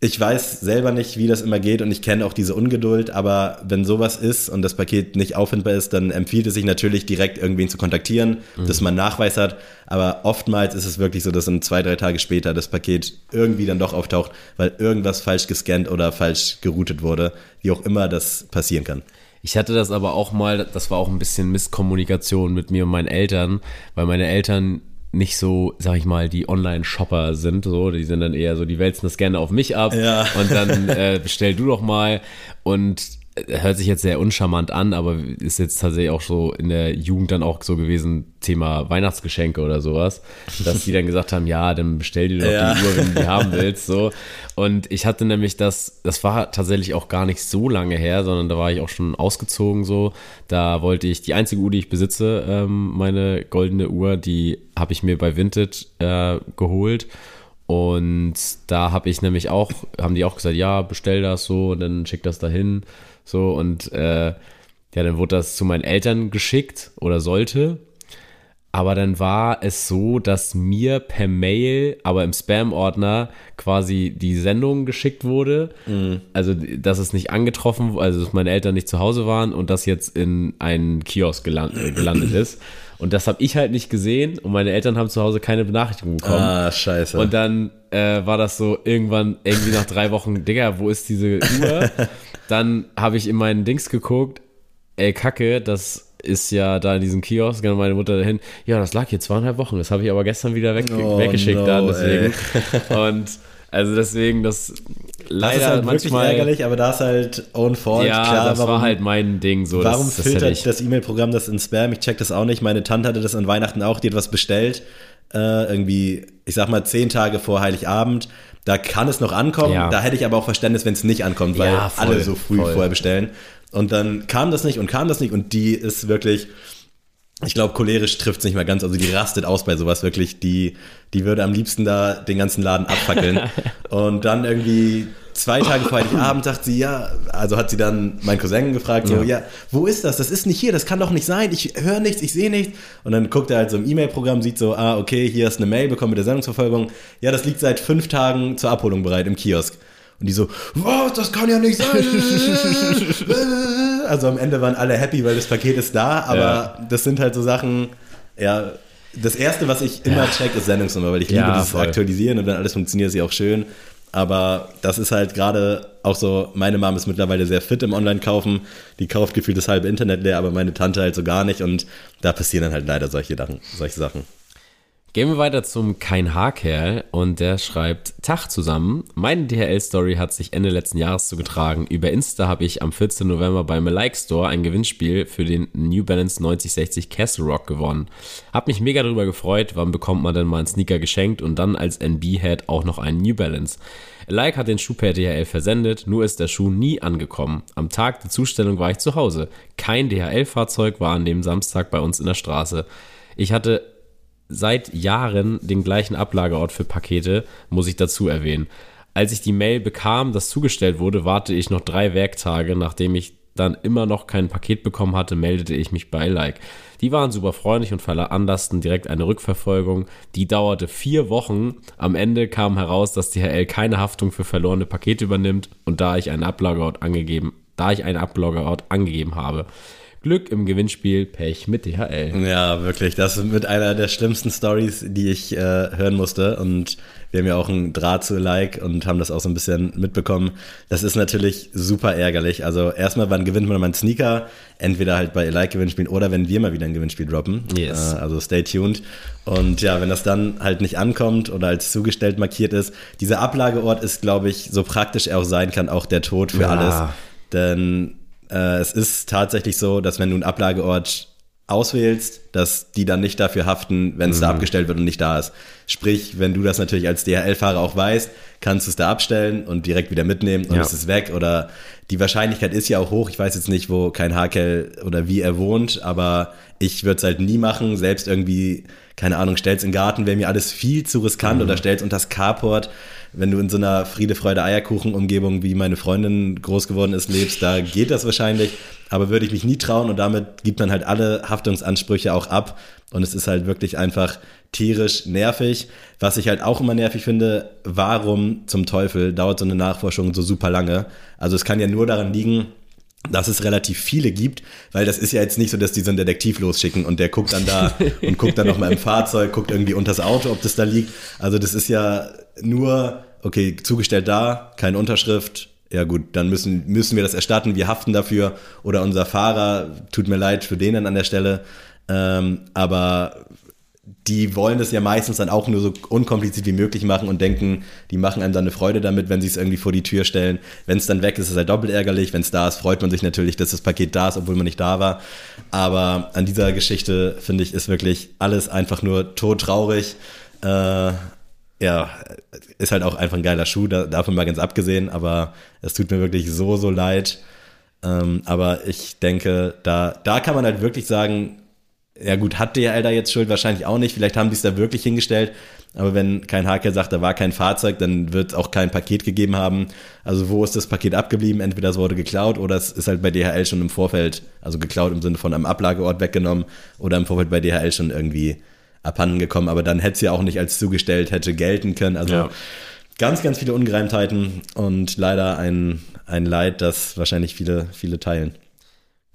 Ich weiß selber nicht, wie das immer geht und ich kenne auch diese Ungeduld, aber wenn sowas ist und das Paket nicht auffindbar ist, dann empfiehlt es sich natürlich direkt irgendwen zu kontaktieren, mhm. dass man Nachweis hat. Aber oftmals ist es wirklich so, dass dann zwei, drei Tage später das Paket irgendwie dann doch auftaucht, weil irgendwas falsch gescannt oder falsch geroutet wurde, wie auch immer das passieren kann. Ich hatte das aber auch mal, das war auch ein bisschen Misskommunikation mit mir und meinen Eltern, weil meine Eltern nicht so, sag ich mal, die Online-Shopper sind, so, die sind dann eher so, die wälzen das gerne auf mich ab Ja. und dann äh, bestell du doch mal und hört sich jetzt sehr uncharmant an, aber ist jetzt tatsächlich auch so in der Jugend dann auch so gewesen, Thema Weihnachtsgeschenke oder sowas, dass die dann gesagt haben, ja, dann bestell dir doch Ja. die Uhr, wenn du die haben willst, so. Und ich hatte nämlich das, das war tatsächlich auch gar nicht so lange her, sondern da war ich auch schon ausgezogen, so. Da wollte ich, die einzige Uhr, die ich besitze, ähm, meine goldene Uhr, die habe ich mir bei Vinted äh, geholt. Und da habe ich nämlich auch, haben die auch gesagt, ja, bestell das so und dann schick das dahin. So und äh, ja, dann wurde das zu meinen Eltern geschickt oder sollte. Aber dann war es so, dass mir per Mail, aber im Spam-Ordner quasi die Sendung geschickt wurde. Also, dass es nicht angetroffen, also dass meine Eltern nicht zu Hause waren und das jetzt in einen Kiosk geland, äh, gelandet ist. Und das habe ich halt nicht gesehen und meine Eltern haben zu Hause keine Benachrichtigung bekommen. Ah, scheiße. Und dann äh, war das so irgendwann, irgendwie nach drei Wochen, Digga, wo ist diese Uhr? dann habe ich in meinen Dings geguckt, ey, Kacke, das ist ja da in diesem Kiosk, und meine Mutter dahin, ja, das lag hier zweieinhalb Wochen, das habe ich aber gestern wieder weg, Oh, weggeschickt no, dann, deswegen. Und also deswegen, das das leider ist halt wirklich manchmal, ärgerlich, aber da ist halt own fault. ja, Klar, das warum, war halt mein Ding, so, warum das, filtert das E-Mail-Programm das in Spam? Ich check das auch nicht. Meine Tante hatte das an Weihnachten auch, die hat was bestellt. Äh, irgendwie, ich sag mal, zehn Tage vor Heiligabend. Da kann es noch ankommen. Ja. Da hätte ich aber auch Verständnis, wenn es nicht ankommt, weil Ja, voll, alle so früh voll. vorher bestellen. Und dann kam das nicht und kam das nicht und die ist wirklich, ich glaube, cholerisch trifft es nicht mal ganz. Also die rastet aus bei sowas wirklich. Die, die würde am liebsten da den ganzen Laden abfackeln. und dann irgendwie zwei Tage vor Heiligabend sagt sie, ja, also hat sie dann meinen Cousin gefragt, so, ja. wo ist das? Das ist nicht hier, das kann doch nicht sein. Ich höre nichts, ich sehe nichts. Und dann guckt er halt so im E-Mail-Programm, sieht so, ah, okay, hier ist eine Mail bekommen mit der Sendungsverfolgung. Ja, das liegt seit fünf Tagen zur Abholung bereit im Kiosk. Und die so, was, das kann ja nicht sein. also am Ende waren alle happy, weil das Paket ist da, aber Ja. das sind halt so Sachen, ja, das erste, was ich immer check, ist Sendungsnummer, weil ich liebe Ja, dieses voll. Aktualisieren und wenn alles funktioniert, ist ja auch schön. Aber das ist halt gerade auch so, meine Mom ist mittlerweile sehr fit im Online-Kaufen. Die kauft gefühlt das halbe Internet leer, aber meine Tante halt so gar nicht. Und da passieren dann halt leider solche. Solche Sachen. Gehen wir weiter zum Kein Haarkerl und der schreibt Tag zusammen. Meine DHL-Story hat sich Ende letzten Jahres zugetragen. Über Insta habe ich am 14. November beim Like Store ein Gewinnspiel für den New Balance 9060 Castle Rock gewonnen. Hab mich mega darüber gefreut. Wann bekommt man denn mal einen Sneaker geschenkt und dann als NB-Head auch noch einen New Balance? Like hat den Schuh per DHL versendet, nur ist der Schuh nie angekommen. Am Tag der Zustellung war ich zu Hause. Kein DHL-Fahrzeug war an dem Samstag bei uns in der Straße. Ich hatte seit Jahren den gleichen Ablageort für Pakete, muss ich dazu erwähnen. Als ich die Mail bekam, das zugestellt wurde, warte ich noch drei Werktage, nachdem ich dann immer noch kein Paket bekommen hatte, meldete ich mich bei Like. Die waren super freundlich und veranlassten direkt eine Rückverfolgung. Die dauerte vier Wochen. Am Ende kam heraus, dass DHL keine Haftung für verlorene Pakete übernimmt und da ich einen Ablageort angegeben, da ich einen Ablageort angegeben habe. Glück im Gewinnspiel, Pech mit DHL. Ja, wirklich. Das ist mit einer der schlimmsten Stories, die ich äh, hören musste. Und wir haben ja auch einen Draht zu Like und haben das auch so ein bisschen mitbekommen. Das ist natürlich super ärgerlich. Also erstmal, wann gewinnt man mal einen Sneaker? Entweder halt bei Like-Gewinnspielen oder wenn wir mal wieder ein Gewinnspiel droppen. Yes. Äh, also stay tuned. Und ja, wenn das dann halt nicht ankommt oder als zugestellt markiert ist, dieser Ablageort ist, glaube ich, so praktisch er auch sein kann, auch der Tod für Ja. alles. Denn äh, es ist tatsächlich so, dass wenn du einen Ablageort auswählst, dass die dann nicht dafür haften, wenn es da abgestellt wird und nicht da ist. Sprich, wenn du das natürlich als DHL-Fahrer auch weißt, kannst du es da abstellen und direkt wieder mitnehmen und Ja. es ist weg. Oder die Wahrscheinlichkeit ist ja auch hoch. Ich weiß jetzt nicht, wo kein Hakel oder wie er wohnt, aber ich würde es halt nie machen. Selbst irgendwie, keine Ahnung, stell's in den Garten, wäre mir alles viel zu riskant oder stell's unter das Carport. Wenn du in so einer Friede, Freude, Eierkuchen-Umgebung, wie meine Freundin groß geworden ist, lebst, da geht das wahrscheinlich. Aber würde ich mich nie trauen und damit gibt man halt alle Haftungsansprüche auch ab. Und es ist halt wirklich einfach tierisch nervig. Was ich halt auch immer nervig finde, warum zum Teufel dauert so eine Nachforschung so super lange? Also es kann ja nur daran liegen, dass es relativ viele gibt, weil das ist ja jetzt nicht so, dass die so einen Detektiv losschicken und der guckt dann da und guckt dann nochmal im Fahrzeug, guckt irgendwie unters Auto, ob das da liegt. Also das ist ja nur, okay, zugestellt da, keine Unterschrift, ja gut, dann müssen, müssen wir das erstatten, wir haften dafür. Oder unser Fahrer, tut mir leid für den dann an der Stelle, ähm, aber die wollen das ja meistens dann auch nur so unkompliziert wie möglich machen und denken, die machen einem dann eine Freude damit, wenn sie es irgendwie vor die Tür stellen. Wenn es dann weg ist, ist es halt doppelt ärgerlich. Wenn es da ist, freut man sich natürlich, dass das Paket da ist, obwohl man nicht da war. Aber an dieser Geschichte, finde ich, ist wirklich alles einfach nur todtraurig. Äh, ja, ist halt auch einfach ein geiler Schuh, da, davon mal ganz abgesehen, aber es tut mir wirklich so, so leid. Ähm, aber ich denke, da, da kann man halt wirklich sagen, ja gut, hat DHL da jetzt Schuld? Wahrscheinlich auch nicht. Vielleicht haben die es da wirklich hingestellt. Aber wenn kein Hacker sagt, da war kein Fahrzeug, dann wird es auch kein Paket gegeben haben. Also wo ist das Paket abgeblieben? Entweder es wurde geklaut oder es ist halt bei DHL schon im Vorfeld, also geklaut im Sinne von am Ablageort weggenommen oder im Vorfeld bei DHL schon irgendwie abhanden gekommen. Aber dann hätte es ja auch nicht als zugestellt hätte gelten können. Also Ja. ganz, ganz viele Ungereimtheiten und leider ein, ein Leid, das wahrscheinlich viele, viele teilen.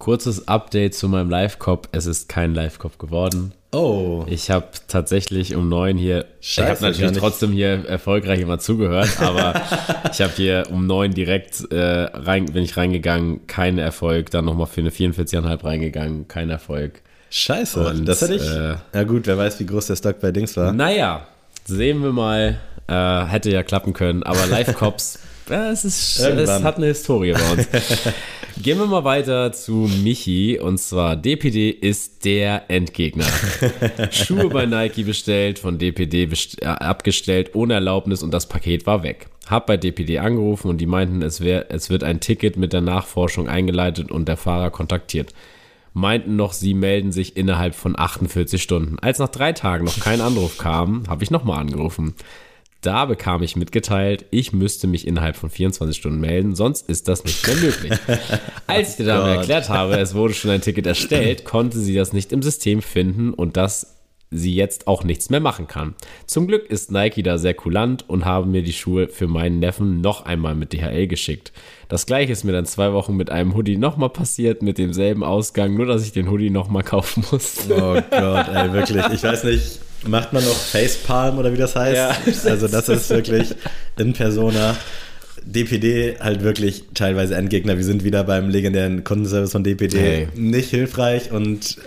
Kurzes Update zu meinem Live-Cop. Es ist kein Live-Cop geworden. Oh, Ich habe tatsächlich um neun hier, ich Scheiße, habe gar natürlich trotzdem hier erfolgreich immer zugehört, aber ich habe hier um neun direkt äh, rein, bin ich reingegangen, kein Erfolg, dann nochmal für eine 44,5 reingegangen, kein Erfolg. Scheiße, Und, das hätte ich. äh, Na gut, wer weiß, wie groß der Stock bei Dings war. Naja, sehen wir mal, äh, hätte ja klappen können, aber Live-Cops, es, ist, es Irgendwann. hat eine Historie bei uns. Gehen wir mal weiter zu Michi und zwar DPD ist der Endgegner. Schuhe bei Nike bestellt, von DPD best äh, abgestellt, ohne Erlaubnis und das Paket war weg. Hab bei DPD angerufen und die meinten, es, wär, es wird ein Ticket mit der Nachforschung eingeleitet und der Fahrer kontaktiert. Meinten noch, sie melden sich innerhalb von 48 Stunden. Als nach drei Tagen noch kein Anruf kam, habe ich nochmal angerufen. Da bekam ich mitgeteilt, ich müsste mich innerhalb von 24 Stunden melden, sonst ist das nicht mehr möglich. Als ich Dame Gott. erklärt habe, es wurde schon ein Ticket erstellt, konnte sie das nicht im System finden und dass sie jetzt auch nichts mehr machen kann. Zum Glück ist Nike da sehr kulant und haben mir die Schuhe für meinen Neffen noch einmal mit DHL geschickt. Das gleiche ist mir dann zwei Wochen mit einem Hoodie nochmal passiert, mit demselben Ausgang, nur dass ich den Hoodie nochmal kaufen musste. Oh Gott, ey, wirklich. Ich weiß nicht, macht man noch Facepalm oder wie das heißt? Ja. Also das ist wirklich in Persona. DPD halt wirklich teilweise Endgegner. Wir sind wieder beim legendären Kundenservice von DPD. Hey. Nicht hilfreich und äh,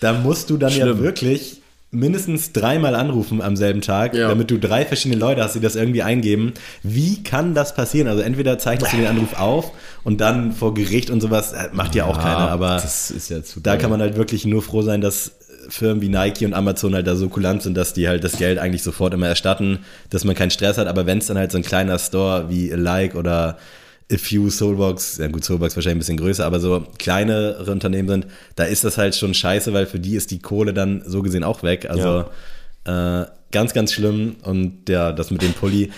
da musst du dann ja Schlimm. wirklich mindestens dreimal anrufen am selben Tag, Ja. damit du drei verschiedene Leute hast, die das irgendwie eingeben. Wie kann das passieren? Also entweder zeichnest du den Anruf auf und dann vor Gericht und sowas, äh, macht ja auch keiner, aber das ist ja zu da kann man halt wirklich nur froh sein, dass Firmen wie Nike und Amazon halt da so kulant sind, dass die halt das Geld eigentlich sofort immer erstatten, dass man keinen Stress hat. Aber wenn es dann halt so ein kleiner Store wie Like oder A Few Soulbox, ja gut, Soulbox wahrscheinlich ein bisschen größer, aber so kleinere Unternehmen sind, da ist das halt schon scheiße, weil für die ist die Kohle dann so gesehen auch weg. Also äh, ganz, ganz schlimm. Und ja, das mit dem Pulli.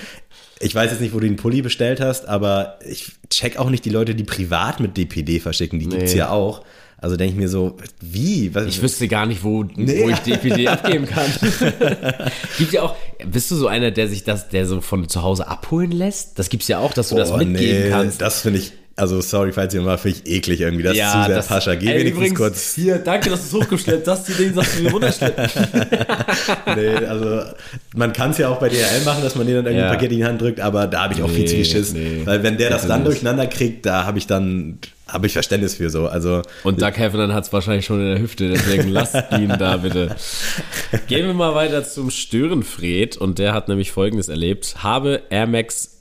Ich weiß jetzt nicht, wo du den Pulli bestellt hast, aber ich check auch nicht die Leute, die privat mit DPD verschicken. Die gibt's Nee. ja auch. Also denke ich mir so, wie? Was, Ich wüsste gar nicht, wo, Nee. wo ich DPD abgeben kann. Gibt ja auch, bist du so einer, der sich das, der so von zu Hause abholen lässt? Das gibt's ja auch, dass du das Oh, mitgeben nee, kannst. Das finde ich, also sorry, falls ihr mal, finde ich eklig irgendwie. Das ist zu sehr Pascha. Geh Ey, wenigstens übrigens, kurz. Hier, danke, dass du es hochgeschleppt hast. Die Dinge sagst du mir runterschleppen. Nee, also man kann es ja auch bei DHL machen, dass man denen dann irgendwie Ja. ein Paket in die Hand drückt, aber da habe ich auch viel zu Nee, viel Schiss. nee. Weil wenn der das dann durcheinander kriegt, da habe ich dann, habe ich Verständnis für so. Also Und Doug Heffernan hat es wahrscheinlich schon in der Hüfte, deswegen lasst ihn da bitte. Gehen wir mal weiter zum Störenfred und der hat nämlich folgendes erlebt. Habe Air Max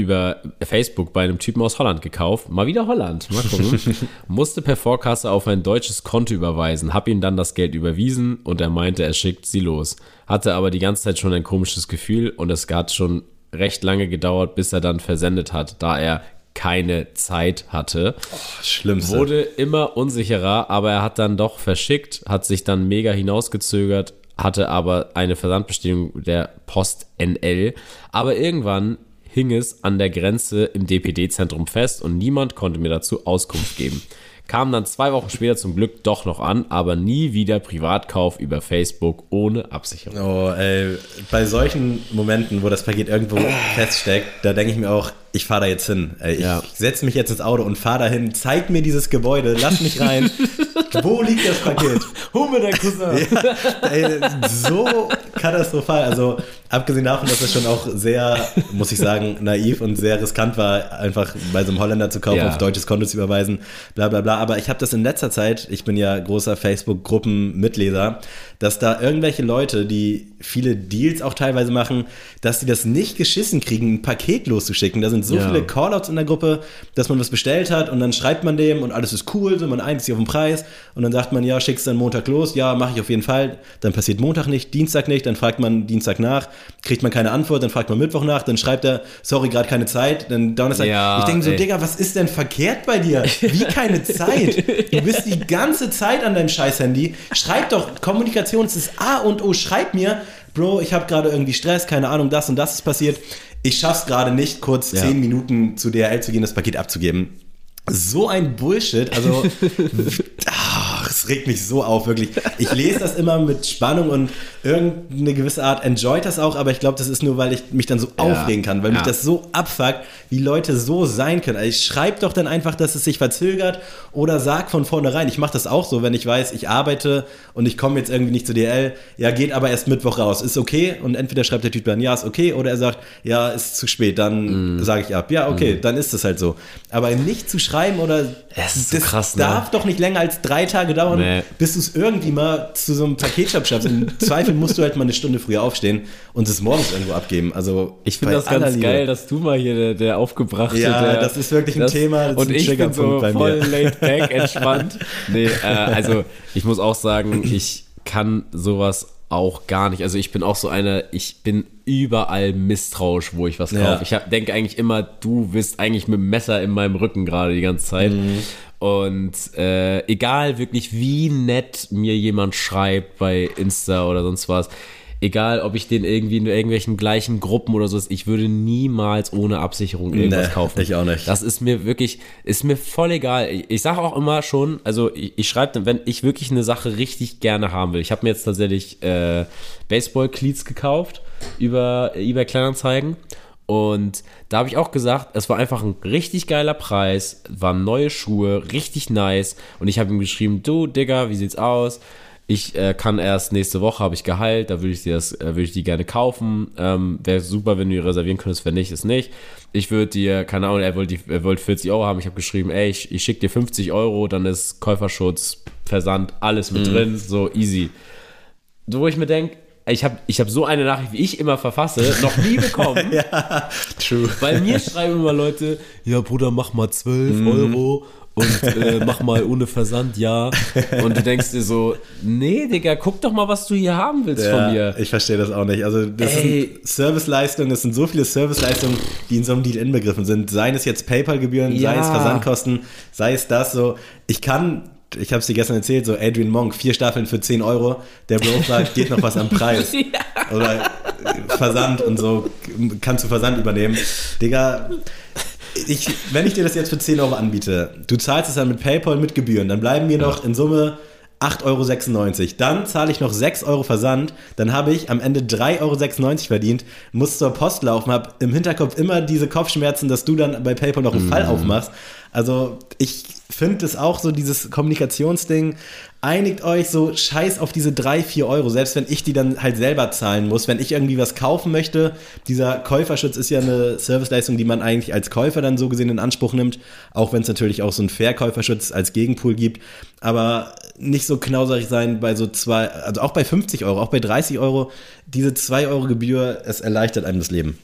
über Facebook bei einem Typen aus Holland gekauft. Mal wieder Holland. Mal gucken. Musste per Vorkasse auf ein deutsches Konto überweisen. Hab ihm dann das Geld überwiesen und er meinte, er schickt sie los. Hatte aber die ganze Zeit schon ein komisches Gefühl und es hat schon recht lange gedauert, bis er dann versendet hat, da er keine Zeit hatte. Oh, Schlimmste. Wurde immer unsicherer, aber er hat dann doch verschickt, hat sich dann mega hinausgezögert, hatte aber eine Versandbestätigung der Post NL. Aber irgendwann hing es an der Grenze im DPD-Zentrum fest und niemand konnte mir dazu Auskunft geben. Kam dann zwei Wochen später zum Glück doch noch an, aber nie wieder Privatkauf über Facebook ohne Absicherung. Oh, ey, bei solchen Momenten, wo das Paket irgendwo feststeckt, da denke ich mir auch, ich fahre da jetzt hin. Ey, ich Ja. setze mich jetzt ins Auto und fahre dahin. Zeig mir dieses Gebäude, lass mich rein. wo liegt das Paket? Hol mir dein Cousin. Ja, ey, so katastrophal. Also abgesehen davon, dass es schon auch sehr, muss ich sagen, naiv und sehr riskant war, einfach bei so einem Holländer zu kaufen, Ja. auf deutsches Konto zu überweisen, bla bla bla. Aber ich habe das in letzter Zeit, ich bin ja großer Facebook-Gruppen-Mitleser, dass da irgendwelche Leute, die viele Deals auch teilweise machen, dass die das nicht geschissen kriegen, ein Paket loszuschicken. Da sind so Ja. viele Callouts in der Gruppe, dass man was bestellt hat und dann schreibt man dem und alles ist cool, so man einigt sich auf den Preis und dann sagt man, ja, schickst dann Montag los, ja, mache ich auf jeden Fall. Dann passiert Montag nicht, Dienstag nicht, dann fragt man Dienstag nach, kriegt man keine Antwort, dann fragt man Mittwoch nach, dann schreibt er, sorry, gerade keine Zeit, dann Donnerstag. Ja, ich denke so, ey. Digga, was ist denn verkehrt bei dir? Wie keine Zeit? Du bist die ganze Zeit an deinem Scheiß-Handy. Schreib doch, Kommunikation ist das A und O. Schreib mir, Bro, ich habe gerade irgendwie Stress, keine Ahnung, das und das ist passiert. Ich schaff's gerade nicht, kurz Ja. zehn Minuten zu DHL zu gehen, das Paket abzugeben. So ein Bullshit. Also, ach, es regt mich so auf, wirklich. Ich lese das immer mit Spannung und irgendeine gewisse Art enjoyt das auch, aber ich glaube, das ist nur, weil ich mich dann so aufregen kann, weil mich Ja. das so abfuckt, wie Leute so sein können. Also ich schreibe doch dann einfach, dass es sich verzögert oder sag von vornherein. Ich mache das auch so, wenn ich weiß, ich arbeite und ich komme jetzt irgendwie nicht zu DL, ja, geht aber erst Mittwoch raus. Ist okay und entweder schreibt der Typ dann, ja, ist okay oder er sagt, ja, ist zu spät, dann Mhm. sage ich ab. Ja, okay, dann ist es halt so. Aber nicht zu schreiben oder Das ist so krass, ne? darf doch nicht länger als drei Tage dauern, Nee. bis du es irgendwie mal zu so einem Paketshop schaffst. Im Zweifel musst du halt mal eine Stunde früher aufstehen und es morgens irgendwo abgeben. Also Ich finde das ganz Liebe. geil, dass du mal hier der, der aufgebrachte. Ja, der, das ist wirklich ein Thema, das und ein ich bin so bei voll mir. laid back, entspannt. Nee, äh, also ich muss auch sagen, ich kann sowas auch gar nicht. Also ich bin auch so einer, ich bin überall misstrauisch, wo ich was kaufe. Ja. Ich hab, denke eigentlich immer, du bist eigentlich mit dem Messer in meinem Rücken gerade die ganze Zeit. Mhm. Und äh, egal wirklich, wie nett mir jemand schreibt bei Insta oder sonst was, egal ob ich den irgendwie in irgendwelchen gleichen Gruppen oder so ist, ich würde niemals ohne Absicherung irgendwas Nee, kaufen. ich auch nicht. Das ist mir wirklich, ist mir voll egal. Ich, ich sage auch immer schon, also ich, ich schreibe wenn ich wirklich eine Sache richtig gerne haben will. Ich habe mir jetzt tatsächlich äh, Baseball-Cleats gekauft über eBay Kleinanzeigen. Und da habe ich auch gesagt, es war einfach ein richtig geiler Preis, waren neue Schuhe, richtig nice. Und ich habe ihm geschrieben, du Digga, wie sieht's aus? Ich äh, kann erst nächste Woche, habe ich Gehalt, da würde ich dir das, äh, würde ich die gerne kaufen. Ähm, Wäre super, wenn du die reservieren könntest, wenn nicht, ist nicht. Ich würde dir, keine Ahnung, er wollte, die- wollte 40 Euro haben. Ich habe geschrieben, ey, ich, ich schicke dir 50 Euro, dann ist Käuferschutz, Versand, alles mit drin, so easy. So, wo ich mir denke, ich habe ich hab so eine Nachricht, wie ich immer verfasse, noch nie bekommen. True. Bei mir schreiben immer Leute, ja Bruder, mach mal 12 Euro und äh, mach mal ohne Versand, ja. Und du denkst dir so, nee, Digga, guck doch mal, was du hier haben willst von Ja, mir. ich verstehe das auch nicht. Also das Ey. sind Serviceleistungen, es sind so viele Serviceleistungen, die in so einem Deal inbegriffen sind. Seien es jetzt PayPal-Gebühren, sei Ja. es Versandkosten, sei es das so. Ich kann, ich habe es dir gestern erzählt, so Adrian Monk, vier Staffeln für 10 Euro. Der Bro fragt, geht noch was am Preis? Oder äh, Versand und so, kannst du Versand übernehmen. Digga, ich, wenn ich dir das jetzt für 10 Euro anbiete, du zahlst es dann mit PayPal mit Gebühren, dann bleiben mir noch in Summe 8,96 Euro. Dann zahle ich noch 6 Euro Versand, dann habe ich am Ende 3,96 Euro verdient, muss zur Post laufen, habe im Hinterkopf immer diese Kopfschmerzen, dass du dann bei PayPal noch einen Fall aufmachst. Also ich finde es auch so, dieses Kommunikationsding, einigt euch so scheiß auf diese 3, 4 Euro, selbst wenn ich die dann halt selber zahlen muss, wenn ich irgendwie was kaufen möchte. Dieser Käuferschutz ist ja eine Serviceleistung, die man eigentlich als Käufer dann so gesehen in Anspruch nimmt, auch wenn es natürlich auch so einen Verkäuferschutz als Gegenpool gibt, aber nicht so knauserig sein bei so zwei, also auch bei 50 Euro, auch bei 30 Euro, diese 2 Euro Gebühr, es erleichtert einem das Leben.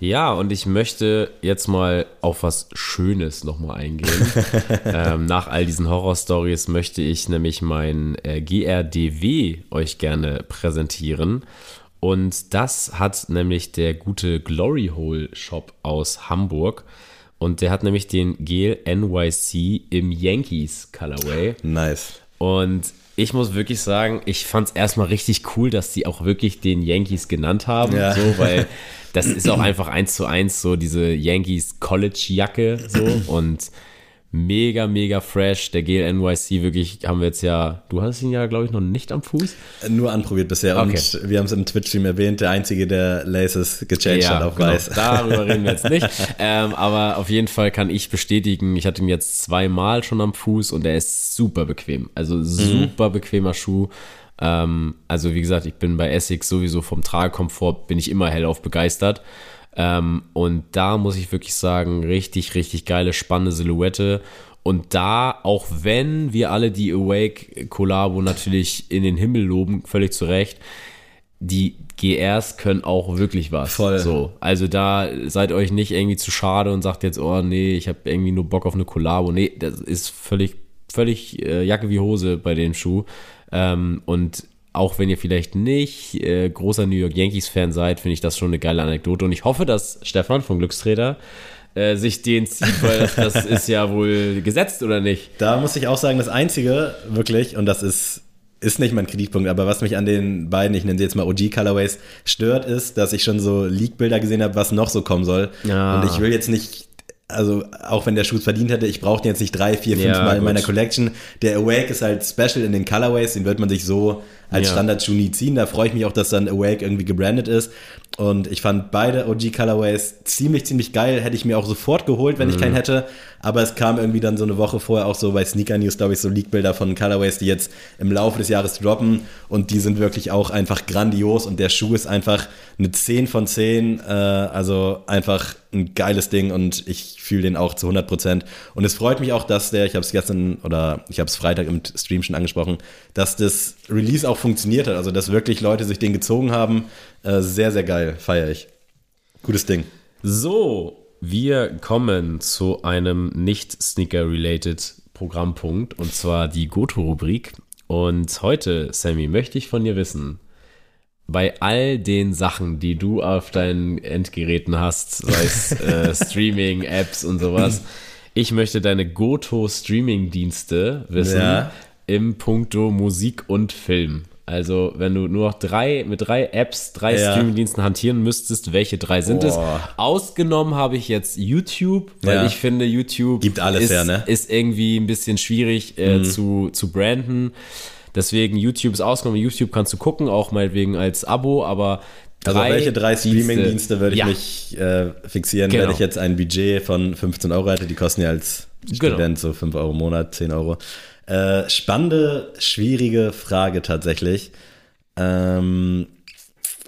Ja, und ich möchte jetzt mal auf was Schönes nochmal eingehen. ähm, nach all diesen Horror-Stories möchte ich nämlich mein äh, GRDW euch gerne präsentieren. Und das hat nämlich der gute Glory Hole Shop aus Hamburg. Und der hat nämlich den Gel NYC im Yankees Colorway. Nice. Und ich muss wirklich sagen, ich fand es erstmal richtig cool, dass sie auch wirklich den Yankees genannt haben. Ja. So, weil das ist auch einfach eins zu eins so diese Yankees College-Jacke. So und mega, mega fresh. Der Gel NYC wirklich haben wir jetzt ja, du hast ihn ja, glaube ich, noch nicht am Fuß. Nur anprobiert bisher Okay. und wir haben es im Twitch-Stream erwähnt, der einzige, der Laces gechanged hat auf genau, weiß. darüber reden wir jetzt nicht. Ähm, aber auf jeden Fall kann ich bestätigen, ich hatte ihn jetzt zweimal schon am Fuß und er ist super bequem. Also super bequemer Schuh. Ähm, also wie gesagt, ich bin bei Essex sowieso vom Tragekomfort, bin ich immer hellauf begeistert. Ähm, und da muss ich wirklich sagen, richtig, richtig geile, spannende Silhouette. Und da, auch wenn wir alle die Awake-Kollabo natürlich in den Himmel loben, völlig zu Recht, die GRs können auch wirklich was. Voll. So, also da seid euch nicht irgendwie zu schade und sagt jetzt, oh nee, ich habe irgendwie nur Bock auf eine Kollabo. Nee, das ist völlig, völlig äh, Jacke wie Hose bei dem Schuh. Ähm, und auch wenn ihr vielleicht nicht äh, großer New York Yankees-Fan seid, finde ich das schon eine geile Anekdote. Und ich hoffe, dass Stefan von Glücksträder äh, sich den zieht, weil das, das ist ja wohl gesetzt, oder nicht? Da muss ich auch sagen, das Einzige wirklich, und das ist, ist nicht mein Kreditpunkt, aber was mich an den beiden, ich nenne sie jetzt mal OG Colorways, stört, ist, dass ich schon so Leak-Bilder gesehen habe, was noch so kommen soll. Ja. Und ich will jetzt nicht, also auch wenn der Schuh es verdient hätte, ich brauche den jetzt nicht drei, vier, fünf Ja, Mal in gut. meiner Collection. Der Awake ist halt special in den Colorways, den wird man sich so als Ja. Standardschuh nie ziehen. Da freue ich mich auch, dass dann Awake irgendwie gebrandet ist. Und ich fand beide OG Colorways ziemlich, ziemlich geil. Hätte ich mir auch sofort geholt, wenn ich Mhm. keinen hätte. Aber es kam irgendwie dann so eine Woche vorher auch so bei Sneaker News, glaube ich, so Leak-Bilder von Colorways, die jetzt im Laufe des Jahres droppen. Und die sind wirklich auch einfach grandios. Und der Schuh ist einfach eine 10 von 10. Äh, also einfach ein geiles Ding. Und ich fühle den auch zu 100 Prozent. Und es freut mich auch, dass der, ich habe es gestern oder ich habe es Freitag im Stream schon angesprochen, dass das Release auch funktioniert hat. Also dass wirklich Leute sich den gezogen haben. Äh, sehr, sehr geil. Feiere ich. Gutes Ding. So, wir kommen zu einem nicht Sneaker-related Programmpunkt und zwar die Goto-Rubrik. Und heute, Sammy, möchte ich von dir wissen, bei all den Sachen, die du auf deinen Endgeräten hast, sei es äh, Streaming, Apps und sowas, ich möchte deine Goto-Streaming-Dienste wissen Ja. im Punkto Musik und Film. Also, wenn du nur noch drei, mit drei Apps, drei Ja. Streaming-Diensten hantieren müsstest, welche drei sind es? Boah. Ausgenommen habe ich jetzt YouTube, weil Ja. ich finde, YouTube Gibt alles ist, her, ne? Mhm. ist irgendwie ein bisschen schwierig äh, zu, zu branden. Deswegen YouTube ist ausgenommen. YouTube kannst du gucken, auch meinetwegen als Abo, aber Also drei welche drei Dienste- Streaming-Dienste würde ich ja. mich äh, fixieren, Genau. wenn ich jetzt ein Budget von 15 Euro hätte? Die kosten ja als Genau. Student so 5 Euro im Monat, 10 Euro. Äh, spannende, schwierige Frage tatsächlich. Ähm,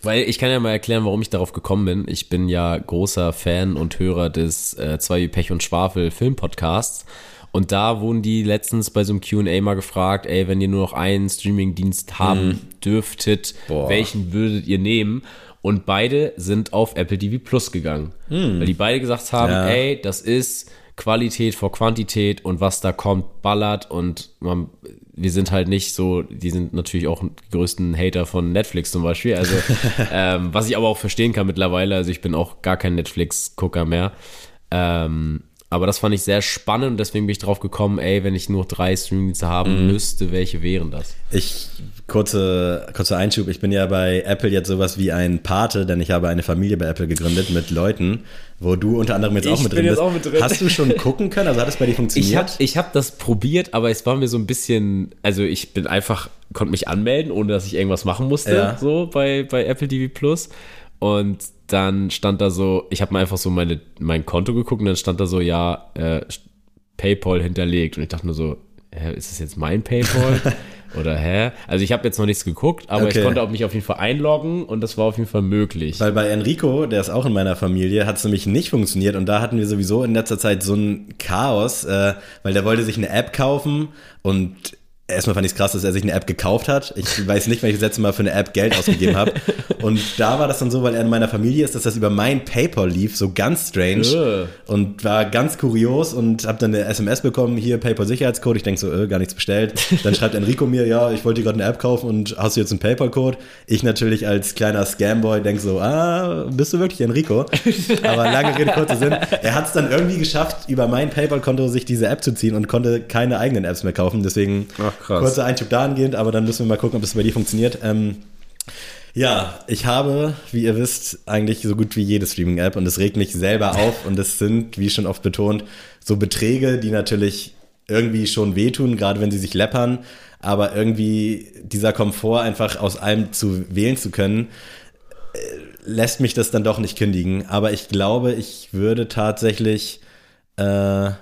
Weil ich kann ja mal erklären, warum ich darauf gekommen bin. Ich bin ja großer Fan und Hörer des äh, Zwei wie Pech und Schwafel Filmpodcasts. Und da wurden die letztens bei so einem Q&A mal gefragt, ey, wenn ihr nur noch einen Streamingdienst haben dürftet, Boah. welchen würdet ihr nehmen? Und beide sind auf Apple TV Plus gegangen. Weil die beide gesagt haben, Ja. ey, das ist Qualität vor Quantität und was da kommt, ballert und man, wir sind halt nicht so, die sind natürlich auch die größten Hater von Netflix zum Beispiel, also ähm, was ich aber auch verstehen kann mittlerweile, also ich bin auch gar kein Netflix-Gucker mehr, ähm, aber das fand ich sehr spannend und deswegen bin ich drauf gekommen, ey, wenn ich nur drei Streamingdienste haben müsste, welche wären das? ich, kurze, kurzer Einschub, ich bin ja bei Apple jetzt sowas wie ein Pate, denn ich habe eine Familie bei Apple gegründet mit Leuten, wo du unter anderem jetzt auch mit bin drin jetzt bist. auch mit drin. Hast du schon gucken können? Also hat es bei dir funktioniert? Ich habe hab das probiert, aber es war mir so ein bisschen, also ich bin einfach, konnte mich anmelden, ohne dass ich irgendwas machen musste, Ja. so bei, bei Apple TV Plus. Und dann stand da so, ich habe mir einfach so meine, mein Konto geguckt und dann stand da so, ja, äh, PayPal hinterlegt. Und ich dachte nur so, hä, ist das jetzt mein PayPal? Oder hä? Also ich habe jetzt noch nichts geguckt, aber Okay. ich konnte mich auf jeden Fall einloggen und das war auf jeden Fall möglich. Weil bei Enrico, der ist auch in meiner Familie, hat es nämlich nicht funktioniert und da hatten wir sowieso in letzter Zeit so ein Chaos, äh, weil der wollte sich eine App kaufen und erstmal fand ich es krass, dass er sich eine App gekauft hat. Ich weiß nicht, wenn ich das letzte Mal für eine App Geld ausgegeben habe. Und da war das dann so, weil er in meiner Familie ist, dass das über mein PayPal lief, so ganz strange. Äh. Und war ganz kurios und habe dann eine SMS bekommen, hier PayPal Sicherheitscode. Ich denke so, äh, gar nichts bestellt. Dann schreibt Enrico mir, ja, ich wollte dir gerade eine App kaufen und hast du jetzt einen PayPal-Code? Ich natürlich als kleiner Scamboy denke so, ah, bist du wirklich Enrico? Aber lange Rede, kurzer Sinn. Er hat es dann irgendwie geschafft, über mein PayPal-Konto sich diese App zu ziehen und konnte keine eigenen Apps mehr kaufen. Deswegen Ach, krass. kurzer Einschub dahingehend, aber dann müssen wir mal gucken, ob es bei dir funktioniert. Ähm, ja, ich habe, wie ihr wisst, eigentlich so gut wie jede Streaming-App und es regt mich selber auf und es sind, wie schon oft betont, so Beträge, die natürlich irgendwie schon wehtun, gerade wenn sie sich läppern, aber irgendwie dieser Komfort einfach aus allem zu wählen zu können, äh, lässt mich das dann doch nicht kündigen. Aber ich glaube, ich würde tatsächlich, äh, ja,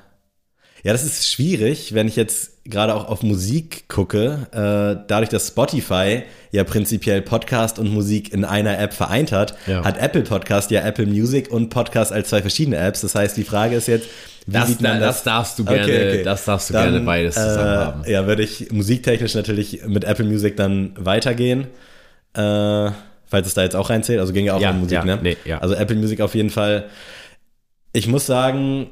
das ist schwierig, wenn ich jetzt gerade auch auf Musik gucke, äh, dadurch, dass Spotify ja prinzipiell Podcast und Musik in einer App vereint hat, Ja. hat Apple Podcast ja Apple Music und Podcast als zwei verschiedene Apps. Das heißt, die Frage ist jetzt, wie Das, sieht man das, darfst du gerne, das darfst du Dann, gerne beides zusammen äh, haben. Ja, würde ich musiktechnisch natürlich mit Apple Music dann weitergehen. Äh, falls es da jetzt auch reinzählt. Also ging ja auch Ja, um Musik, ja, ne? nee, ja. Also Apple Music auf jeden Fall. Ich muss sagen,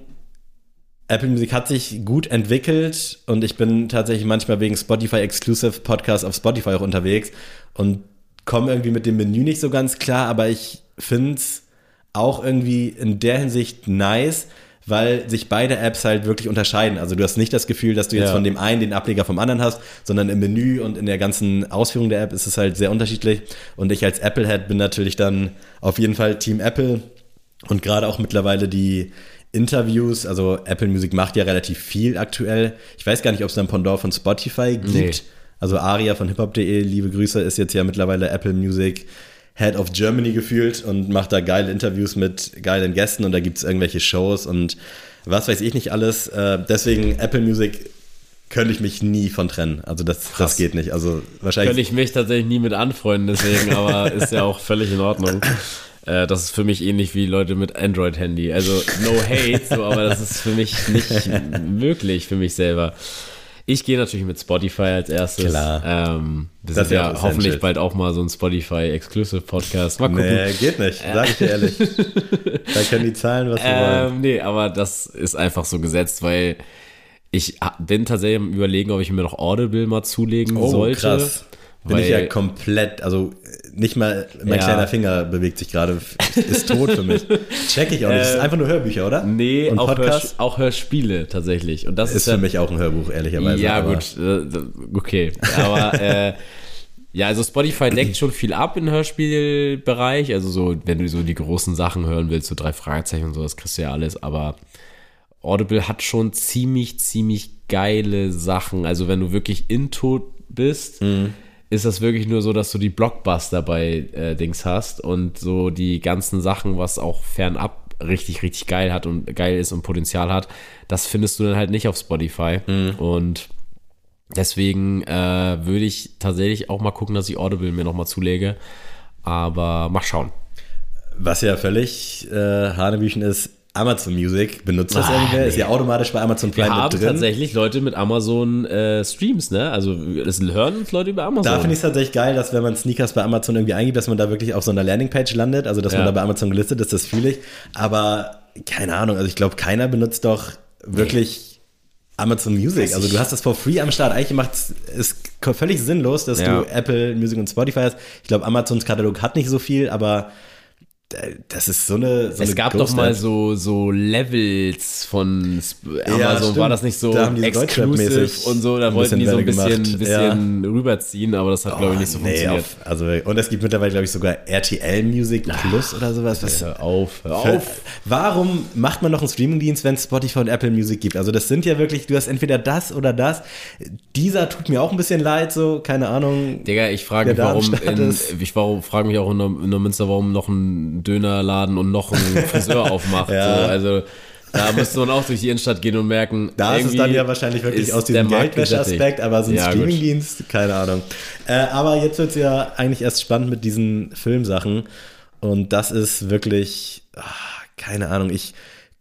Apple Music hat sich gut entwickelt und ich bin tatsächlich manchmal wegen Spotify Exclusive Podcasts auf Spotify auch unterwegs und komme irgendwie mit dem Menü nicht so ganz klar, aber ich finde es auch irgendwie in der Hinsicht nice, weil sich beide Apps halt wirklich unterscheiden. Also du hast nicht das Gefühl, dass du jetzt Ja. von dem einen den Ableger vom anderen hast, sondern im Menü und in der ganzen Ausführung der App ist es halt sehr unterschiedlich. Und ich als Apple-Head bin natürlich dann auf jeden Fall Team Apple und gerade auch mittlerweile die Interviews, also Apple Music macht ja relativ viel aktuell. Ich weiß gar nicht, ob es ein Pendant von Spotify gibt. Nee. Also Aria von hiphop.de, liebe Grüße, ist jetzt ja mittlerweile Apple Music Head of Germany gefühlt und macht da geile Interviews mit geilen Gästen und da gibt es irgendwelche Shows und was weiß ich nicht alles. Äh, deswegen Apple Music könnte ich mich nie von trennen. Also das, das geht nicht. Also wahrscheinlich. Könnte ich mich tatsächlich nie mit anfreunden, deswegen, aber ist ja auch völlig in Ordnung. Äh, Das ist für mich ähnlich wie Leute mit Android-Handy. Also no hate, so, aber das ist für mich nicht möglich für mich selber. Ich gehe natürlich mit Spotify als erstes. Klar. Ähm, wir Das sind ist ja hoffentlich bald auch mal so ein Spotify-Exclusive-Podcast. Mal gucken. Nee, geht nicht, sag ich dir ehrlich. da können die zahlen, was sie wollen. Ähm, nee, aber das ist einfach so gesetzt, weil ich bin tatsächlich am überlegen, ob ich mir noch Audible mal zulegen Oh, sollte. krass. Bin ich ja komplett, also nicht mal mein Ja. kleiner Finger bewegt sich gerade, ist tot für mich. Check ich auch nicht. Das ist Äh, einfach nur Hörbücher, oder? Nee, auch, Hörsch auch Hörspiele tatsächlich. Und das ist, ist für mich auch ein Hörbuch, ehrlicherweise. Ja, aber- gut, äh, okay. Aber äh, ja, also Spotify deckt schon viel ab im Hörspielbereich. Also so, wenn du so die großen Sachen hören willst, so drei Fragezeichen und so, das kriegst du ja alles. Aber Audible hat schon ziemlich, ziemlich geile Sachen. Also wenn du wirklich into bist, Mhm. Ist das wirklich nur so, dass du die Blockbuster bei äh, Dings hast und so die ganzen Sachen, was auch fernab richtig, richtig geil hat und geil ist und Potenzial hat, das findest du dann halt nicht auf Spotify. Und deswegen äh, würde ich tatsächlich auch mal gucken, dass ich Audible mir nochmal zulege. Aber mal schauen. Was ja völlig äh, Hanebüchen ist, Amazon Music, benutzt das irgendwer? nee. Ist ja automatisch bei Amazon Prime Wir haben mit drin. tatsächlich Leute mit Amazon äh, Streams, ne? Also es hören uns Leute über Amazon. Da finde ich es tatsächlich geil, dass wenn man Sneakers bei Amazon irgendwie eingibt, dass man da wirklich auf so einer Landingpage landet, also dass man Ja. da bei Amazon gelistet ist, das fühle ich. Aber keine Ahnung, also ich glaube, keiner benutzt doch wirklich Amazon Music. Also du hast das for free am Start. Eigentlich macht es völlig sinnlos, dass Ja. du Apple Music und Spotify hast. Ich glaube, Amazons Katalog hat nicht so viel, aber das ist so eine. So es eine gab doch Ghost-App. mal so, so Levels von Amazon, stimmt. war das nicht so Da Deutschrap-mäßig und so, da wollten die so ein bisschen, gemacht. bisschen rüberziehen, aber das hat, glaube ich, nicht so Oh, nee, funktioniert. auf, also, und es gibt mittlerweile, glaube ich, sogar RTL Music Plus oder sowas. Was, Hör auf, hör Für- auf. Warum macht man noch einen Streamingdienst, wenn es Spotify und Apple Music gibt? Also das sind ja wirklich, du hast entweder das oder das. Dieser tut mir auch ein bisschen leid, so, keine Ahnung. Digga, ich frage mich, der warum, in, ich warum, frage mich auch in, Neu- in Neumünster, warum noch ein Dönerladen und noch ein Friseur aufmacht. Ja. So, also da müsste man auch durch die Innenstadt gehen und merken, Da ist es dann ja wahrscheinlich wirklich aus diesem Geldwäsche-Aspekt, aber so ein Ja. Streamingdienst, keine Ahnung. Äh, aber jetzt wird es ja eigentlich erst spannend mit diesen Filmsachen. Und das ist wirklich, ah, keine Ahnung, ich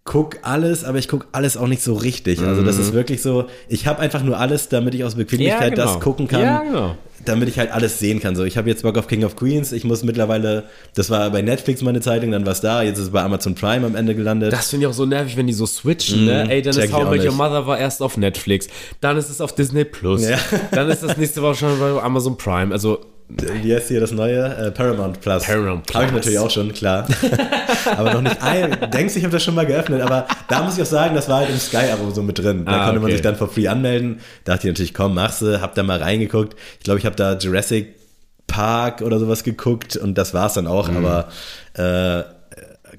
guck alles, aber ich guck alles auch nicht so richtig. Also das ist wirklich so, ich habe einfach nur alles, damit ich aus Bequemlichkeit Mhm. Ja, genau. das gucken kann, Ja, genau. Damit ich halt alles sehen kann. So, ich habe jetzt Bock auf King of Queens, ich muss mittlerweile, das war bei Netflix meine Zeitung, dann war es da, jetzt ist es bei Amazon Prime am Ende gelandet. Das finde ich auch so nervig, wenn die so switchen, ne? Ey, dann ist How I auch Met Your. Mother war erst auf Netflix, dann ist es auf Disney Plus, Ja. dann ist das nächste Woche schon bei Amazon Prime. Also Wie heißt hier das neue? Äh, Paramount Plus. Paramount Habe ich Plus. natürlich auch schon, klar. aber noch nicht ein. Denkst du, ich habe das schon mal geöffnet, aber da muss ich auch sagen, das war halt im Sky-Abo so mit drin. Da Ah, konnte man okay. sich dann for free anmelden. Dachte ich natürlich, komm, machst du. Hab da mal reingeguckt. Ich glaube, ich habe da Jurassic Park oder sowas geguckt und das war's dann auch, Mhm. aber äh,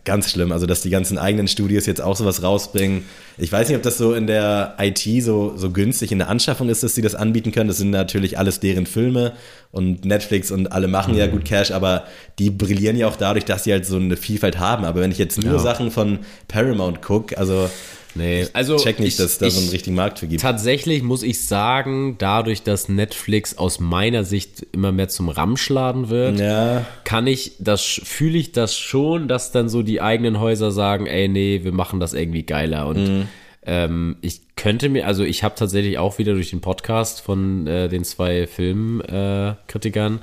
ganz schlimm. Also, dass die ganzen eigenen Studios jetzt auch sowas rausbringen. Ich weiß nicht, ob das so in der IT so, so günstig in der Anschaffung ist, dass sie das anbieten können. Das sind natürlich alles deren Filme und Netflix und alle machen Mhm. ja gut Cash, aber die brillieren ja auch dadurch, dass sie halt so eine Vielfalt haben. Aber wenn ich jetzt nur Ja. Sachen von Paramount gucke, also Nee, also check nicht, ich- dass da so einen ich- richtigen Markt für gibt. Tatsächlich muss ich sagen, dadurch, dass Netflix aus meiner Sicht immer mehr zum Ramschladen wird, Ja, kann ich das, fühle ich das schon, dass dann so die eigenen Häuser sagen, ey, nee, wir machen das irgendwie geiler. Und Mhm. ähm, ich könnte mir, also ich habe tatsächlich auch wieder durch den Podcast von äh, den zwei Filmkritikern, äh,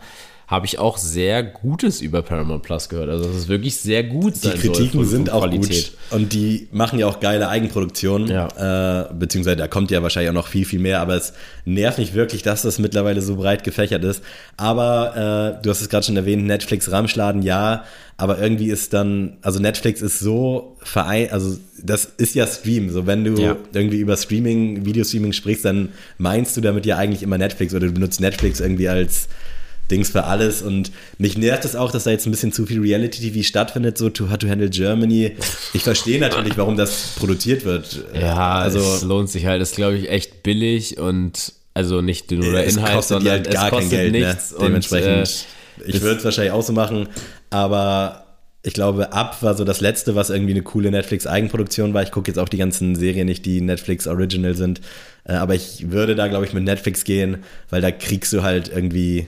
habe ich auch sehr Gutes über Paramount Plus gehört. Also dass es wirklich sehr gut die Kritiken sind auch gut und die machen ja auch geile Eigenproduktionen, Ja. äh, beziehungsweise da kommt ja wahrscheinlich auch noch viel, viel mehr, aber es nervt mich wirklich, dass das mittlerweile so breit gefächert ist. Aber äh, du hast es gerade schon erwähnt, Netflix Ramschladen, ja, aber irgendwie ist dann, also Netflix ist so vereint, also das ist ja Stream, so wenn du Ja. irgendwie über Streaming, Videostreaming sprichst, dann meinst du damit ja eigentlich immer Netflix oder du benutzt Netflix irgendwie als Dings für alles und mich nervt es auch, dass da jetzt ein bisschen zu viel Reality-TV stattfindet, so Too Hard to Handle Germany. Ich verstehe natürlich, warum das produziert wird. Ja, also es lohnt sich halt. Ist, glaube ich, echt billig und also nicht nur der es Inhalt, kostet sondern halt es gar kostet kein Geld, nichts. ne? Dementsprechend, Und, äh, ich würde es wahrscheinlich auch so machen, aber ich glaube, Up war so das letzte, was irgendwie eine coole Netflix-Eigenproduktion war. Ich gucke jetzt auch die ganzen Serien nicht, die Netflix Original sind, äh, aber ich würde da, glaube ich, mit Netflix gehen, weil da kriegst du halt irgendwie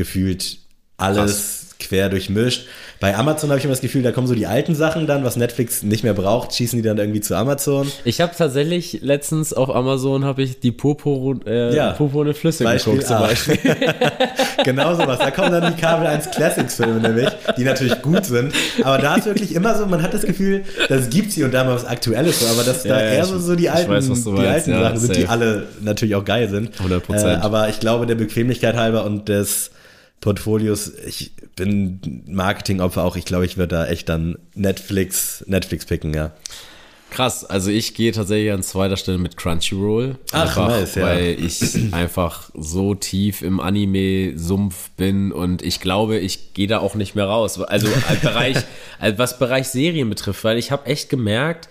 gefühlt alles quer durchmischt. Bei Amazon habe ich immer das Gefühl, da kommen so die alten Sachen dann, was Netflix nicht mehr braucht, schießen die dann irgendwie zu Amazon. ich habe tatsächlich letztens auf Amazon habe ich die Popo, äh, Ja. Popone Flüsse Beispiel geguckt zum A. Beispiel. genau sowas. Da kommen dann die Kabel 1 Classics Filme nämlich, die natürlich gut sind. Aber da ist wirklich immer so, man hat das Gefühl, das gibt's hier und da mal was Aktuelles aber dass da Ja, ja, eher so, so die alten, weiß, die meinst, alten ja, Sachen sind, die alle natürlich auch geil sind. 100%. Äh, aber ich glaube, der Bequemlichkeit halber und des Portfolios, ich bin Marketingopfer auch, ich glaube, ich würde da echt dann Netflix, Netflix picken, ja. Krass, also ich gehe tatsächlich an zweiter Stelle mit Crunchyroll. Ach, einfach, nice, ja. Weil ich einfach so tief im Anime-Sumpf bin und ich glaube, ich gehe da auch nicht mehr raus. Also als Bereich, als was Bereich Serien betrifft, weil ich habe echt gemerkt,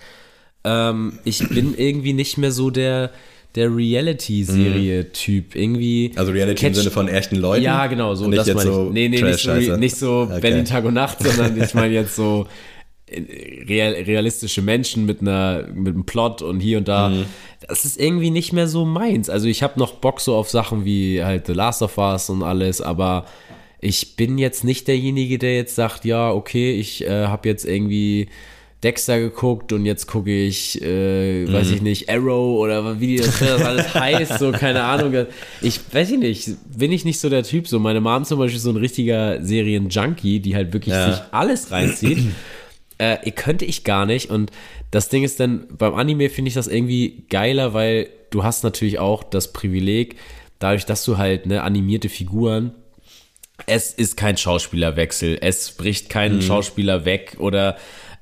ähm, ich bin irgendwie nicht mehr so der, der Reality-Serie-Typ. Irgendwie. Also Reality im catch- Sinne von echten Leuten. Ja, genau, so, nicht das jetzt meine ich. so nee, nee, nicht so, nicht so Okay. Berlin Tag und Nacht, sondern ich meine jetzt so äh, real, realistische Menschen mit einer mit einem Plot und hier und da. Mhm. Das ist irgendwie nicht mehr so meins. Also ich habe noch Bock so auf Sachen wie halt The Last of Us und alles, aber ich bin jetzt nicht derjenige, der jetzt sagt, ja, okay, ich äh, habe jetzt irgendwie Dexter geguckt und jetzt gucke ich, äh, Mhm. weiß ich nicht, Arrow oder wie das, das alles heißt, so keine Ahnung. Ich weiß ich nicht, bin ich nicht so der Typ. So meine Mom zum Beispiel ist so ein richtiger Serien-Junkie, die halt wirklich Ja. sich alles reinzieht. äh, könnte ich gar nicht. Und das Ding ist dann, beim Anime finde ich das irgendwie geiler, weil du hast natürlich auch das Privileg, dadurch, dass du halt ne, animierte Figuren es ist kein Schauspielerwechsel, es bricht kein Mhm. Schauspieler weg oder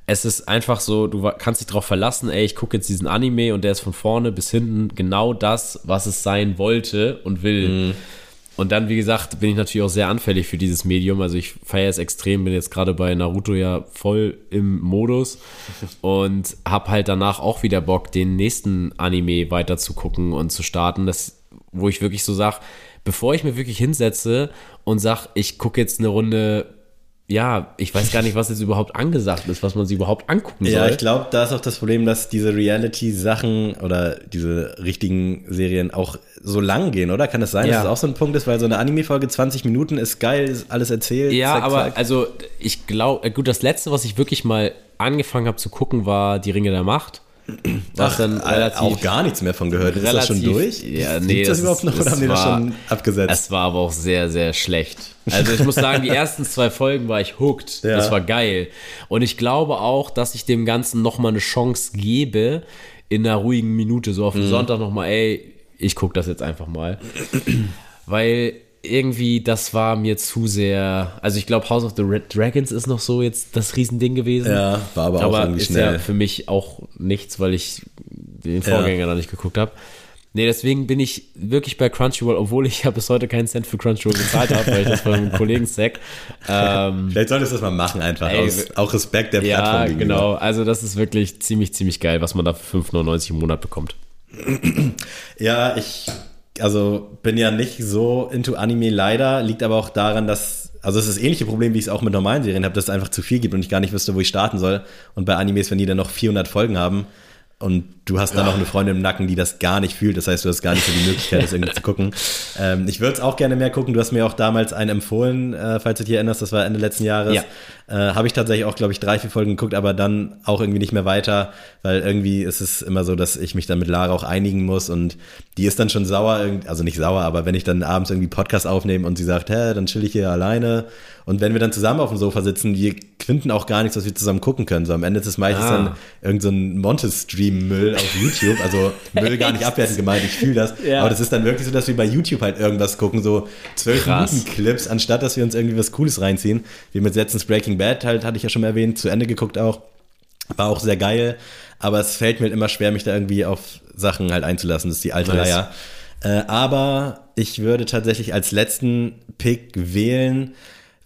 es ist einfach so, du kannst dich darauf verlassen, ey, ich gucke jetzt diesen Anime und der ist von vorne bis hinten genau das, was es sein wollte und will. Mhm. Und dann, wie gesagt, bin ich natürlich auch sehr anfällig für dieses Medium. Also ich feiere es extrem, bin jetzt gerade bei Naruto ja voll im Modus und habe halt danach auch wieder Bock, den nächsten Anime weiter zu gucken und zu starten. Das, wo ich wirklich so sag, bevor ich mir wirklich hinsetze und sag, ich gucke jetzt eine Runde ja, ich weiß gar nicht, was jetzt überhaupt angesagt ist, was man sich überhaupt angucken soll. Ja, ich glaube, da ist auch das Problem, dass diese Reality-Sachen oder diese richtigen Serien auch so lang gehen, oder? Kann es das sein, ja. dass das auch so ein Punkt ist, weil so eine Anime-Folge 20 Minuten ist geil, ist alles erzählt. Ja, zack, aber zack. also ich glaube, äh, gut, das letzte, was ich wirklich mal angefangen habe zu gucken, war Die Ringe der Macht. Ach, dann äh, relativ, auch gar nichts mehr von gehört. Relativ, ist das schon durch? Ja, nee, das, das überhaupt noch oder haben die das schon abgesetzt? Es war aber auch sehr, sehr schlecht. Also ich muss sagen, die ersten zwei Folgen war ich hooked. Ja. Das war geil. Und ich glaube auch, dass ich dem Ganzen nochmal eine Chance gebe, in einer ruhigen Minute, so auf den mhm. Sonntag nochmal, ey, ich gucke das jetzt einfach mal. Weil irgendwie, das war mir zu sehr. Also ich glaube, House of the Red Dragons ist noch so jetzt das Riesending gewesen. Ja, war aber, aber auch irgendwie ist schnell. ja für mich auch nichts, weil ich den Vorgänger ja. noch nicht geguckt habe. Nee, deswegen bin ich wirklich bei Crunchyroll, obwohl ich ja bis heute keinen Cent für Crunchyroll bezahlt habe, weil ich das von einem Kollegen sack. Ähm, Vielleicht solltest du das mal machen einfach, ey, aus, auch Respekt der Plattform Ja, gegenüber. genau. Also das ist wirklich ziemlich, ziemlich geil, was man da für 5,99 im Monat bekommt. Ja, ich also bin ja nicht so into Anime leider, liegt aber auch daran, dass, also es ist das ähnliche Problem, wie ich es auch mit normalen Serien habe, dass es einfach zu viel gibt und ich gar nicht wüsste, wo ich starten soll. Und bei Animes, wenn die dann noch 400 Folgen haben, und du hast dann noch eine Freundin im Nacken, die das gar nicht fühlt. Das heißt, du hast gar nicht so die Möglichkeit, das irgendwie zu gucken. Ähm, ich würde es auch gerne mehr gucken. Du hast mir auch damals einen empfohlen, äh, falls du dich erinnerst, das war Ende letzten Jahres. Ja. Äh, Habe ich tatsächlich auch, glaube ich, drei, vier Folgen geguckt, aber dann auch irgendwie nicht mehr weiter, weil irgendwie ist es immer so, dass ich mich dann mit Lara auch einigen muss und die ist dann schon sauer, also nicht sauer, aber wenn ich dann abends irgendwie Podcast aufnehme und sie sagt, hä, dann chill ich hier alleine und wenn wir dann zusammen auf dem Sofa sitzen, wir finden auch gar nichts, was wir zusammen gucken können. So am Ende ist es meistens ah. dann irgendein so Montes-Stream-Müll auf YouTube. Also Müll gar nicht abwertend gemeint, ich fühle das. Ja. Aber das ist dann wirklich so, dass wir bei YouTube halt irgendwas gucken, so zwölf Minuten Clips, anstatt dass wir uns irgendwie was Cooles reinziehen. Wie mit letztens Breaking Bad halt, hatte ich ja schon mal erwähnt, zu Ende geguckt auch. War auch sehr geil. Aber es fällt mir halt immer schwer, mich da irgendwie auf Sachen halt einzulassen. Das ist die alte nice. Leier. Äh, aber ich würde tatsächlich als letzten Pick wählen,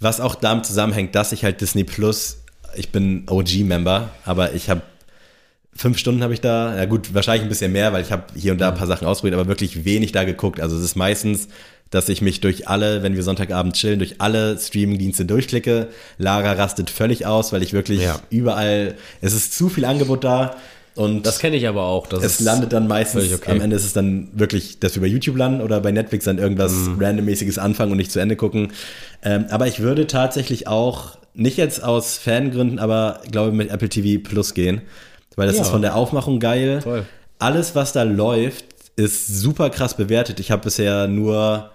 was auch damit zusammenhängt, dass ich halt Disney Plus, ich bin OG-Member, aber ich habe fünf Stunden habe ich da, ja gut, wahrscheinlich ein bisschen mehr, weil ich habe hier und da ein paar Sachen ausprobiert, aber wirklich wenig da geguckt. Also es ist meistens, dass ich mich durch alle, wenn wir Sonntagabend chillen, durch alle Streaming-Dienste durchklicke. Lara rastet völlig aus, weil ich wirklich ja. überall, es ist zu viel Angebot da. Und das kenne ich aber auch. es landet dann meistens, okay. am Ende ist es dann wirklich, dass wir bei YouTube landen oder bei Netflix dann irgendwas mhm. randommäßiges anfangen und nicht zu Ende gucken. Ähm, aber ich würde tatsächlich auch, nicht jetzt aus Fangründen, aber glaube mit Apple TV Plus gehen. Weil das ja. ist von der Aufmachung geil. Toll. Alles, was da läuft, ist super krass bewertet. Ich habe bisher nur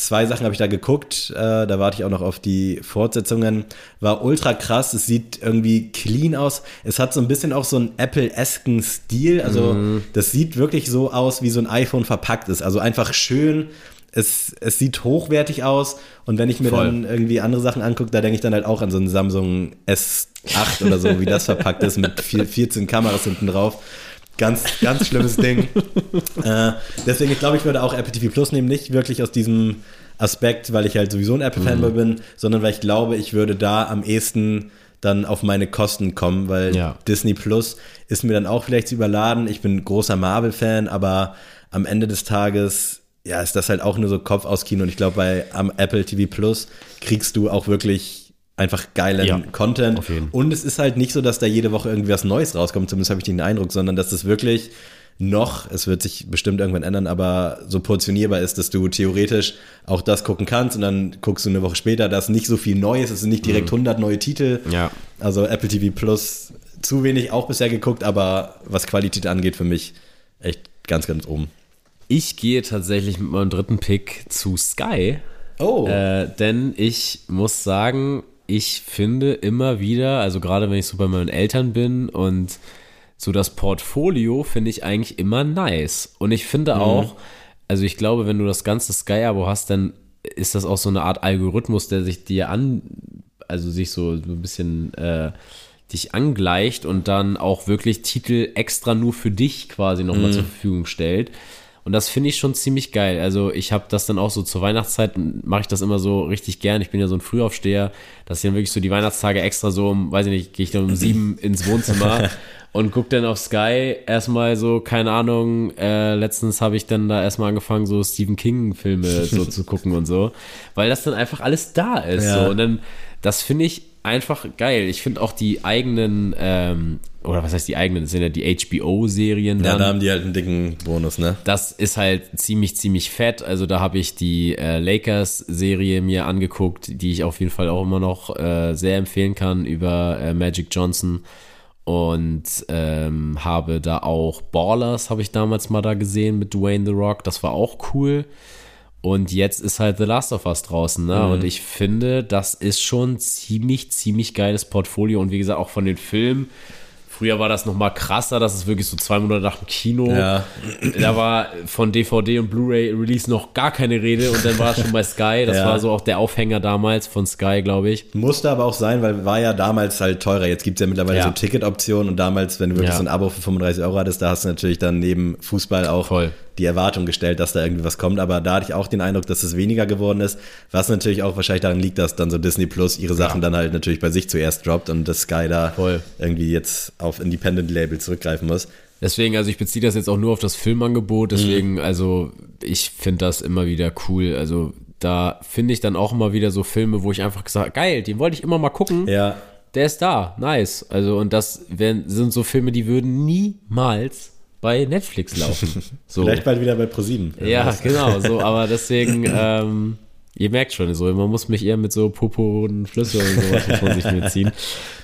zwei Sachen habe ich da geguckt. Äh, da warte ich auch noch auf die Fortsetzungen. War ultra krass. Es sieht irgendwie clean aus. Es hat so ein bisschen auch so einen Apple-esken Stil. Also mhm. das sieht wirklich so aus, wie so ein iPhone verpackt ist. Also einfach schön. Es, es sieht hochwertig aus und wenn ich mir Voll. dann irgendwie andere Sachen angucke, da denke ich dann halt auch an so einen Samsung S8 oder so, wie das verpackt ist mit 14 Kameras hinten drauf. Ganz, ganz schlimmes Ding. Äh, deswegen, ich glaube, ich würde auch Apple TV Plus nehmen, nicht wirklich aus diesem Aspekt, weil ich halt sowieso ein Apple-Fanboy mhm. bin, sondern weil ich glaube, ich würde da am ehesten dann auf meine Kosten kommen, weil ja. Disney Plus ist mir dann auch vielleicht zu überladen. Ich bin großer Marvel-Fan, aber am Ende des Tages, ja, ist das halt auch nur so Kopf aus Kino. Und ich glaube, bei am Apple TV Plus kriegst du auch wirklich einfach geilen ja, Content. Und es ist halt nicht so, dass da jede Woche irgendwie was Neues rauskommt, zumindest habe ich den Eindruck, sondern dass es wirklich noch, es wird sich bestimmt irgendwann ändern, aber so portionierbar ist, dass du theoretisch auch das gucken kannst und dann guckst du eine Woche später, dass nicht so viel Neues, es sind nicht direkt 100 mhm. neue Titel. Ja. Also Apple TV Plus zu wenig auch bisher geguckt, aber was Qualität angeht, für mich echt ganz, ganz oben. Ich gehe tatsächlich mit meinem dritten Pick zu Sky. Oh. Äh, denn ich muss sagen, ich finde immer wieder, also gerade wenn ich so bei meinen Eltern bin und so das Portfolio finde ich eigentlich immer nice. Und ich finde mhm. auch, also ich glaube, wenn du das ganze Sky-Abo hast, dann ist das auch so eine Art Algorithmus, der sich dir an, also sich so, so ein bisschen äh, dich angleicht und dann auch wirklich Titel extra nur für dich quasi nochmal mhm. zur Verfügung stellt. Und das finde ich schon ziemlich geil. Also ich habe das dann auch so zur Weihnachtszeit, mache ich das immer so richtig gern. Ich bin ja so ein Frühaufsteher, dass ich dann wirklich so die Weihnachtstage extra so um, weiß ich nicht, gehe ich dann um sieben ins Wohnzimmer und guck dann auf Sky erstmal so, keine Ahnung, äh, letztens habe ich dann da erstmal angefangen, so Stephen King-Filme so zu gucken und so, weil das dann einfach alles da ist. Ja. So. Und dann, das finde ich einfach geil. Ich finde auch die eigenen, ähm, oder was heißt die eigenen, das sind ja die HBO-Serien Ja, da haben die halt einen dicken Bonus, ne? Das ist halt ziemlich, ziemlich fett. Also da habe ich die äh, Lakers-Serie mir angeguckt, die ich auf jeden Fall auch immer noch äh, sehr empfehlen kann über äh, Magic Johnson. Und ähm, habe da auch Ballers, habe ich damals mal da gesehen mit Dwayne The Rock. Das war auch cool. Und jetzt ist halt The Last of Us draußen, ne? Und ich finde, das ist schon ziemlich, ziemlich geiles Portfolio. Und wie gesagt, auch von den Filmen. Früher war das noch mal krasser, das ist wirklich so zwei Monate nach dem Kino. Ja. Da war von DVD und Blu-ray-Release noch gar keine Rede und dann war es schon bei Sky. Das Ja. war so auch der Aufhänger damals von Sky, glaube ich. Musste aber auch sein, weil war ja damals halt teurer. Jetzt gibt es ja mittlerweile Ja. so Ticketoptionen und damals, wenn du wirklich so ein Abo für 35 Euro hattest, da hast du natürlich dann neben Fußball auch Voll. Die Erwartung gestellt, dass da irgendwie was kommt. Aber da hatte ich auch den Eindruck, dass es weniger geworden ist, was natürlich auch wahrscheinlich daran liegt, dass dann so Disney Plus ihre Sachen dann halt natürlich bei sich zuerst droppt und das Sky da Voll. irgendwie jetzt auf Independent-Label zurückgreifen muss. Deswegen, also ich beziehe das jetzt auch nur auf das Filmangebot, deswegen, also ich finde das immer wieder cool. Also da finde ich dann auch immer wieder so Filme, wo ich einfach gesagt geil, den wollte ich immer mal gucken. Ja, Der ist da, nice. Also und das wären, sind so Filme, die würden niemals bei Netflix laufen. So. vielleicht bald wieder bei ProSieben. Ja, genau, so, aber deswegen, ähm, ihr merkt schon, so, man muss mich eher mit so Popo und Flüsse und sowas muss man sich mitziehen.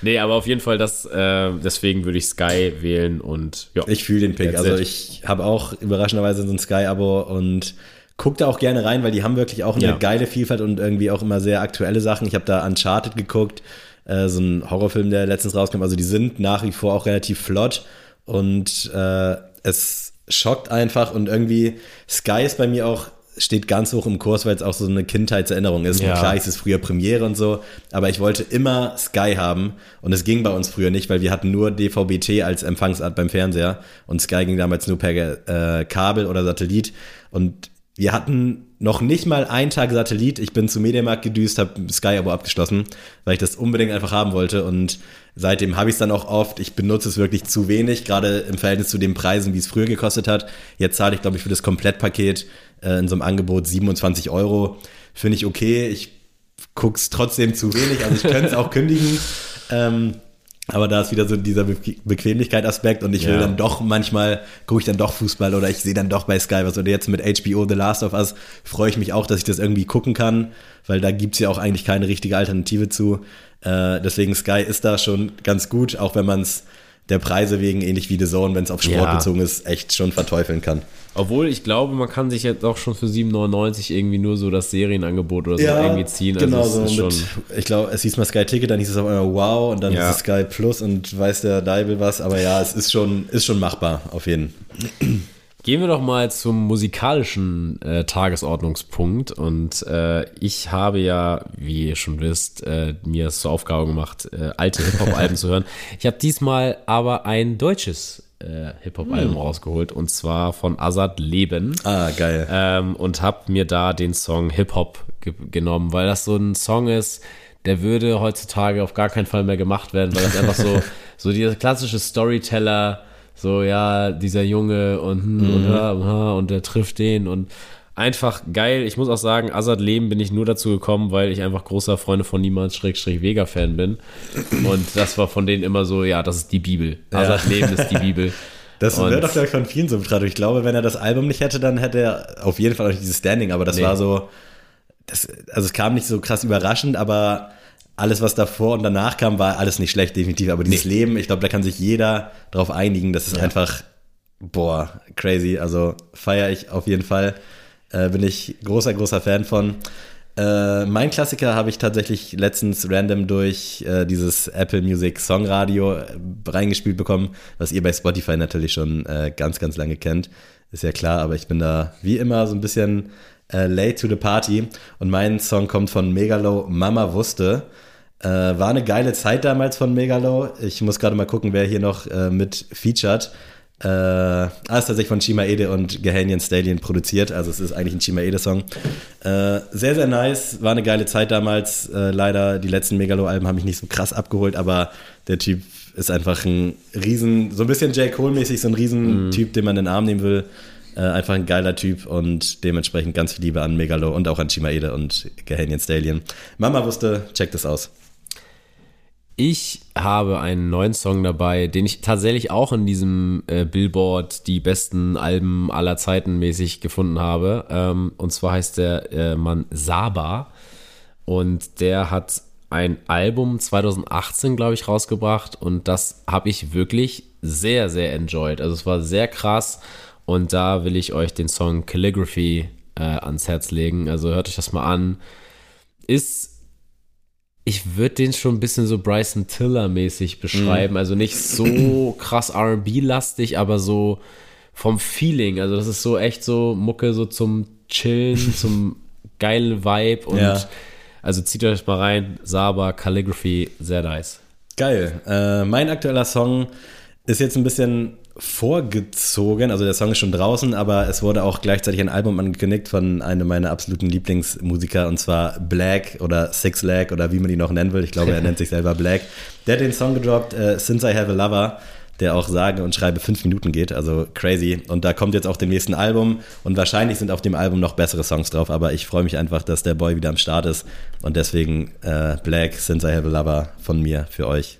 Nee, aber auf jeden Fall, das, äh, deswegen würde ich Sky wählen und ja. Ich fühle den Pick. Also ich habe auch überraschenderweise so ein Sky-Abo und gucke da auch gerne rein, weil die haben wirklich auch eine Ja. geile Vielfalt und irgendwie auch immer sehr aktuelle Sachen. Ich habe da Uncharted geguckt, äh, so ein Horrorfilm, der letztens rauskam. Also die sind nach wie vor auch relativ flott und äh, es schockt einfach und irgendwie Sky ist bei mir auch steht ganz hoch im Kurs, weil es auch so eine Kindheitserinnerung ist. Ja. Und klar, es ist früher Premiere und so, aber ich wollte immer Sky haben und es ging bei uns früher nicht, weil wir hatten nur DVB-T als Empfangsart beim Fernseher und Sky ging damals nur per äh, Kabel oder Satellit und wir hatten noch nicht mal einen Tag Satellit. Ich bin zu Mediamarkt gedüst, habe Sky-Abo abgeschlossen, weil ich das unbedingt einfach haben wollte. Und seitdem habe ich es dann auch oft. Ich benutze es wirklich zu wenig, gerade im Verhältnis zu den Preisen, wie es früher gekostet hat. Jetzt zahle ich, glaube ich, für das Komplettpaket äh, in so einem Angebot 27 Euro. Finde ich okay. Ich gucke es trotzdem zu wenig. Also ich könnte es auch kündigen. Ähm, aber da ist wieder so dieser Be Bequemlichkeit-Aspekt und ich will Ja. dann doch manchmal, gucke ich dann doch Fußball oder ich sehe dann doch bei Sky was. Oder jetzt mit HBO The Last of Us freue ich mich auch, dass ich das irgendwie gucken kann, weil da gibt's ja auch eigentlich keine richtige Alternative zu. Äh, deswegen Sky ist da schon ganz gut, auch wenn man es der Preise wegen, ähnlich wie The Zone, wenn es auf Sport Ja. bezogen ist, echt schon verteufeln kann. Obwohl ich glaube, man kann sich jetzt auch schon für 7,99 irgendwie nur so das Serienangebot oder so irgendwie ziehen. Genau, also so es ist mit, schon, ich glaube, es hieß mal Sky Ticket, dann hieß es auf einmal Wow und dann Ja. ist es Sky Plus und weiß der Deibel was, aber ja, es ist schon, ist schon machbar, auf jeden Gehen wir doch mal zum musikalischen äh, Tagesordnungspunkt. Und äh, ich habe ja, wie ihr schon wisst, äh, mir es zur Aufgabe gemacht, äh, alte Hip-Hop-Alben zu hören. Ich habe diesmal aber ein deutsches äh, Hip-Hop-Album Hm. rausgeholt und zwar von Azad Leben. Ah, geil. ähm, und habe mir da den Song Hip Hop ge genommen, weil das so ein Song ist, der würde heutzutage auf gar keinen Fall mehr gemacht werden, weil das einfach so so dieser klassische Storyteller, so ja dieser Junge und hm, und, ha, und, ha, und der trifft den und einfach geil. Ich muss auch sagen, Azad Leben bin ich nur dazu gekommen, weil ich einfach großer Freunde von Niemals Schrägstrich Vega Fan bin und das war von denen immer so, ja, das ist die Bibel. Azad Leben ist die Bibel. Das Und- wäre doch, glaube ich, von vielen so betrachtet. Ich glaube, wenn er das Album nicht hätte, dann hätte er auf jeden Fall auch nicht dieses Standing, aber das Nee. war so, das, also es kam nicht so krass überraschend, aber alles, was davor und danach kam, war alles nicht schlecht, definitiv. Aber dieses Leben, ich glaube, da kann sich jeder drauf einigen. Das ist einfach, boah, crazy. Also feiere ich auf jeden Fall. Äh, bin ich großer, großer Fan von. Äh, mein Klassiker habe ich tatsächlich letztens random durch äh, dieses Apple Music Song Radio äh, reingespielt bekommen, was ihr bei Spotify natürlich schon äh, ganz, ganz lange kennt. Ist ja klar, aber ich bin da wie immer so ein bisschen äh, late to the party. Und mein Song kommt von Megalo, Mama wusste. Äh, war eine geile Zeit damals von Megalo. Ich muss gerade mal gucken, wer hier noch äh, mit featured. Äh, ah, ist tatsächlich von Chima Ede und Gehanian Stallion produziert, also es ist eigentlich ein Chima Ede-Song. Äh, sehr, sehr nice, war eine geile Zeit damals. Äh, leider, die letzten Megalo-Alben haben mich nicht so krass abgeholt, aber der Typ ist einfach ein riesen, so ein bisschen J. Cole-mäßig, so ein riesen mhm. Den man in den Arm nehmen will. Äh, einfach ein geiler Typ und dementsprechend ganz viel Liebe an Megalo und auch an Chima Ede und Gehanian Stallion. Mama wusste, check das aus. Ich habe einen neuen Song dabei, den ich tatsächlich auch in diesem äh, Billboard die besten Alben aller Zeiten mäßig gefunden habe. Ähm, und zwar heißt der äh, Mann Saba. Und der hat ein Album 2018, glaube ich, rausgebracht. Und das habe ich wirklich sehr, sehr enjoyed. Also es war sehr krass. Und da will ich euch den Song Calligraphy äh, ans Herz legen. Also hört euch das mal an. Ist ich würde den schon ein bisschen so Bryson Tiller-mäßig beschreiben. Mm. Also nicht so krass RB-lastig, aber so vom Feeling. Also das ist so echt so Mucke so zum Chillen, zum geilen Vibe und ja. also zieht euch mal rein. Saba, Calligraphy, sehr nice. Geil. Äh, mein aktueller Song ist jetzt ein bisschen vorgezogen. Also der Song ist schon draußen, aber es wurde auch gleichzeitig ein Album angekündigt von einem meiner absoluten Lieblingsmusiker und zwar Black oder Six Lag oder wie man ihn noch nennen will. Ich glaube, er nennt sich selber Black. Der hat den Song gedroppt, uh, Since I Have a Lover, der auch sage und schreibe fünf Minuten geht. Also crazy. Und da kommt jetzt auch dem nächsten Album und wahrscheinlich sind auf dem Album noch bessere Songs drauf, aber ich freue mich einfach, dass der Boy wieder am Start ist und deswegen uh, Black, Since I Have a Lover von mir für euch.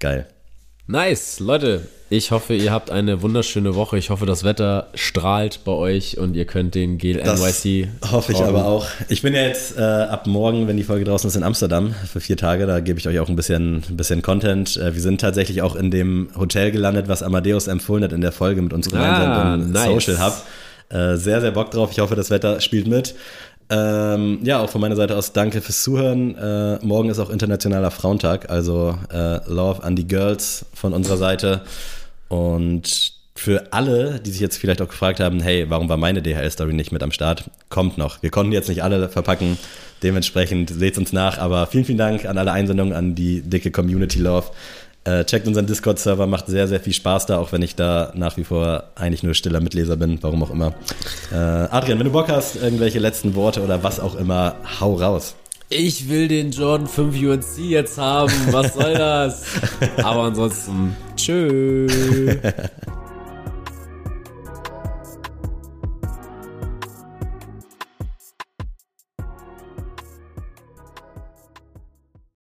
Geil. Nice, Leute. Ich hoffe, ihr habt eine wunderschöne Woche. Ich hoffe, das Wetter strahlt bei euch und ihr könnt den Gel das NYC. Hoffe ich aber auch. Ich bin ja jetzt äh, ab morgen, wenn die Folge draußen ist, in Amsterdam für vier Tage. Da gebe ich euch auch ein bisschen, ein bisschen Content. Äh, wir sind tatsächlich auch in dem Hotel gelandet, was Amadeus empfohlen hat in der Folge mit uns gemeinsam ah, im nice. Social Hub. Äh, sehr, sehr Bock drauf. Ich hoffe, das Wetter spielt mit. Ähm, ja, auch von meiner Seite aus danke fürs Zuhören. Äh, morgen ist auch Internationaler Frauentag, also äh, Love an die Girls von unserer Seite. Und für alle, die sich jetzt vielleicht auch gefragt haben, hey, warum war meine DHL-Story nicht mit am Start? Kommt noch. Wir konnten jetzt nicht alle verpacken. Dementsprechend seht uns nach. Aber vielen, vielen Dank an alle Einsendungen, an die dicke Community Love. Äh, checkt unseren Discord-Server, macht sehr, sehr viel Spaß da, auch wenn ich da nach wie vor eigentlich nur stiller Mitleser bin, warum auch immer. Äh, Adrian, wenn du Bock hast, irgendwelche letzten Worte oder was auch immer, hau raus. Ich will den Jordan 5 UNC jetzt haben. Was soll das? Aber ansonsten, tschüss.